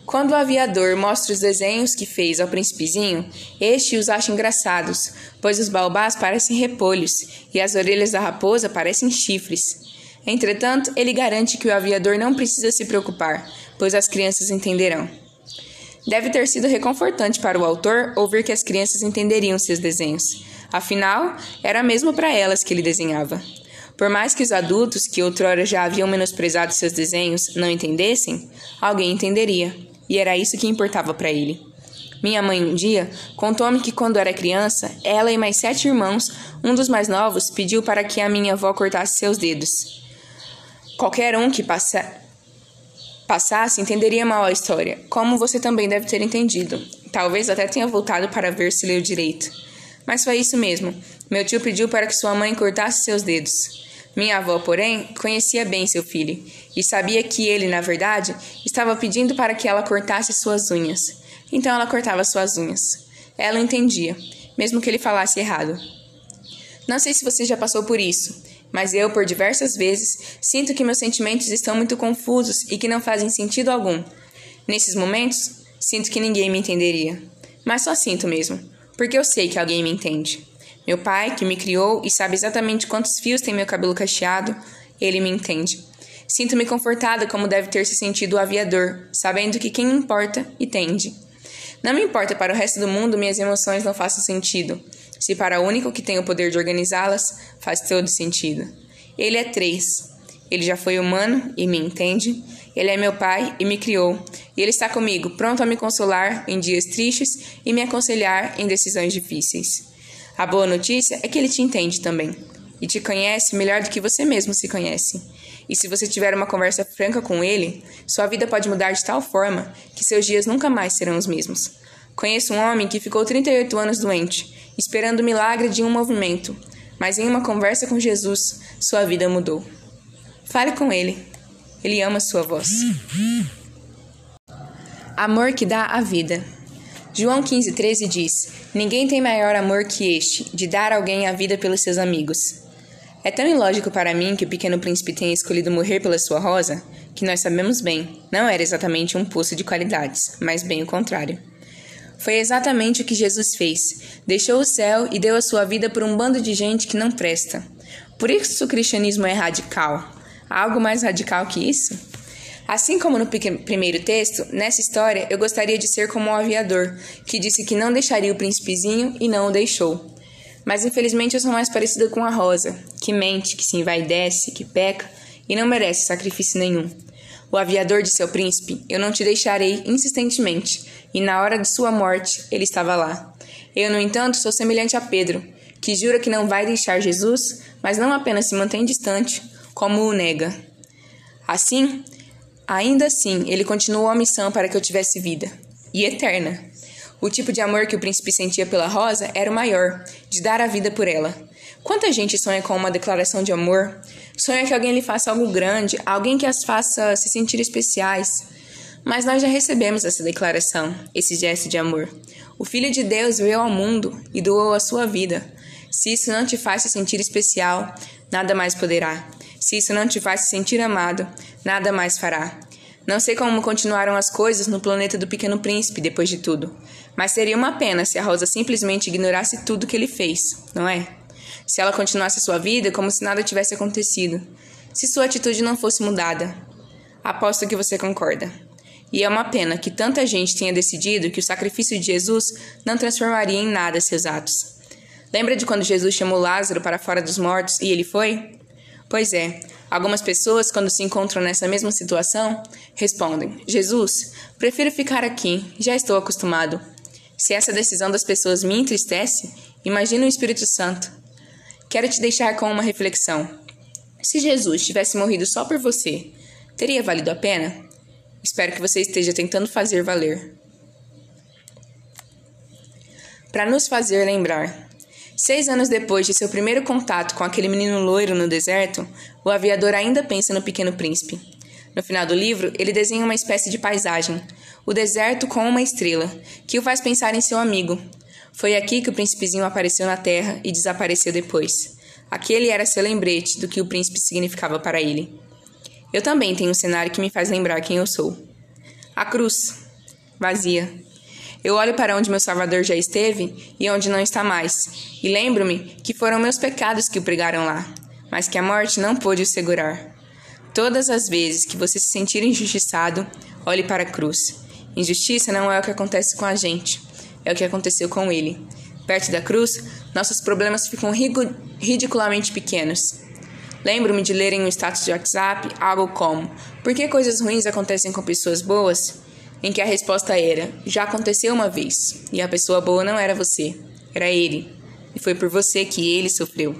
Quando o aviador mostra os desenhos que fez ao príncipezinho, este os acha engraçados, pois os baobás parecem repolhos e as orelhas da raposa parecem chifres. Entretanto, ele garante que o aviador não precisa se preocupar, pois as crianças entenderão. Deve ter sido reconfortante para o autor ouvir que as crianças entenderiam seus desenhos. Afinal, era mesmo para elas que ele desenhava. Por mais que os adultos, que outrora já haviam menosprezado seus desenhos, não entendessem, alguém entenderia, e era isso que importava para ele. Minha mãe um dia contou-me que quando era criança, ela e mais sete irmãos, um dos mais novos, pediu para que a minha avó cortasse seus dedos. Qualquer um que passa, passasse entenderia mal a história, como você também deve ter entendido. Talvez até tenha voltado para ver se leu direito. Mas foi isso mesmo. Meu tio pediu para que sua mãe cortasse seus dedos. Minha avó, porém, conhecia bem seu filho e sabia que ele, na verdade, estava pedindo para que ela cortasse suas unhas. Então ela cortava suas unhas. Ela entendia, mesmo que ele falasse errado. Não sei se você já passou por isso, mas eu, por diversas vezes, sinto que meus sentimentos estão muito confusos e que não fazem sentido algum. Nesses momentos, sinto que ninguém me entenderia. Mas só sinto mesmo, porque eu sei que alguém me entende. Meu pai, que me criou e sabe exatamente quantos fios tem meu cabelo cacheado, ele me entende. Sinto-me confortada como deve ter se sentido o aviador, sabendo que quem importa, entende. Não me importa para o resto do mundo minhas emoções não façam sentido se para o único que tem o poder de organizá-las faz todo sentido. Ele é três. Ele já foi humano e me entende. Ele é meu pai e me criou. E ele está comigo, pronto a me consolar em dias tristes e me aconselhar em decisões difíceis. A boa notícia é que ele te entende também e te conhece melhor do que você mesmo se conhece. E se você tiver uma conversa franca com ele, sua vida pode mudar de tal forma que seus dias nunca mais serão os mesmos. Conheço um homem que ficou 38 anos doente esperando o milagre de um movimento, mas em uma conversa com Jesus, sua vida mudou. Fale com ele. Ele ama sua voz. Amor que dá a vida. João 15,13 diz: Ninguém tem maior amor que este, de dar alguém a vida pelos seus amigos. É tão ilógico para mim que o pequeno príncipe tenha escolhido morrer pela sua rosa, que nós sabemos bem, não era exatamente um poço de qualidades, mas bem o contrário. Foi exatamente o que Jesus fez. Deixou o céu e deu a sua vida por um bando de gente que não presta. Por isso o cristianismo é radical. Há algo mais radical que isso? Assim como no primeiro texto, nessa história eu gostaria de ser como um aviador, que disse que não deixaria o príncipezinho e não o deixou. Mas infelizmente eu sou mais parecida com a Rosa, que mente, que se envaidece, que peca e não merece sacrifício nenhum. O aviador de seu príncipe, eu não te deixarei insistentemente, e na hora de sua morte ele estava lá. Eu, no entanto, sou semelhante a Pedro, que jura que não vai deixar Jesus, mas não apenas se mantém distante, como o nega. Assim, ainda assim, ele continuou a missão para que eu tivesse vida, e eterna. O tipo de amor que o príncipe sentia pela Rosa era o maior, de dar a vida por ela. Quanta gente sonha com uma declaração de amor? Sonha que alguém lhe faça algo grande, alguém que as faça se sentir especiais. Mas nós já recebemos essa declaração, esse gesto de amor. O Filho de Deus veio ao mundo e doou a sua vida. Se isso não te faz se sentir especial, nada mais poderá. Se isso não te faz se sentir amado, nada mais fará. Não sei como continuaram as coisas no planeta do Pequeno Príncipe depois de tudo, mas seria uma pena se a Rosa simplesmente ignorasse tudo que ele fez, não é? Se ela continuasse sua vida como se nada tivesse acontecido, se sua atitude não fosse mudada. Aposto que você concorda. E é uma pena que tanta gente tenha decidido que o sacrifício de Jesus não transformaria em nada seus atos. Lembra de quando Jesus chamou Lázaro para fora dos mortos e ele foi? Pois é, algumas pessoas, quando se encontram nessa mesma situação, respondem: Jesus, prefiro ficar aqui, já estou acostumado. Se essa decisão das pessoas me entristece, imagina o Espírito Santo. Quero te deixar com uma reflexão. Se Jesus tivesse morrido só por você, teria valido a pena? Espero que você esteja tentando fazer valer. para nos fazer lembrar. Seis anos depois de seu primeiro contato com aquele menino loiro no deserto, o aviador ainda pensa no Pequeno Príncipe. No final do livro, ele desenha uma espécie de paisagem, o deserto com uma estrela, que o faz pensar em seu amigo. Foi aqui que o príncipezinho apareceu na terra e desapareceu depois. Aquele era seu lembrete do que o príncipe significava para ele. Eu também tenho um cenário que me faz lembrar quem eu sou. A cruz, vazia, eu olho para onde meu Salvador já esteve e onde não está mais, e lembro-me que foram meus pecados que o pregaram lá, mas que a morte não pôde o segurar. Todas as vezes que você se sentir injustiçado, olhe para a cruz. Injustiça não é o que acontece com a gente, é o que aconteceu com ele. Perto da cruz, nossos problemas ficam ridiculamente pequenos. Lembro-me de ler em um status de WhatsApp algo como: Por que coisas ruins acontecem com pessoas boas? em que a resposta era: já aconteceu uma vez, e a pessoa boa não era você, era ele, e foi por você que ele sofreu.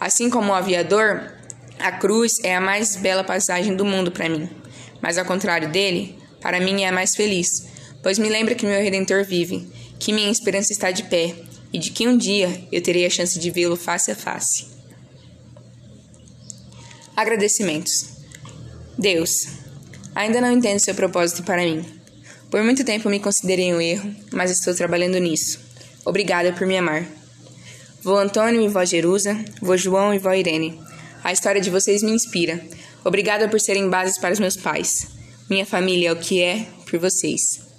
Assim como o aviador, a cruz é a mais bela paisagem do mundo para mim, mas ao contrário dele, para mim é a mais feliz, pois me lembra que meu redentor vive, que minha esperança está de pé e de que um dia eu terei a chance de vê-lo face a face. Agradecimentos. Deus, ainda não entendo seu propósito para mim. Por muito tempo me considerei um erro, mas estou trabalhando nisso. Obrigada por me amar. Vô Antônio e vó Jerusa, vô João e vó Irene. A história de vocês me inspira. Obrigada por serem bases para os meus pais. Minha família é o que é por vocês.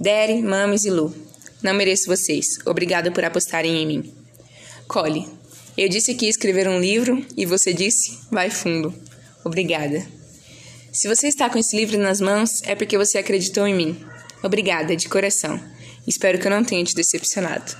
Dere, Mames e Lu. Não mereço vocês. Obrigada por apostarem em mim. Cole. Eu disse que ia escrever um livro e você disse, vai fundo. Obrigada. Se você está com esse livro nas mãos, é porque você acreditou em mim. Obrigada, de coração. Espero que eu não tenha te decepcionado.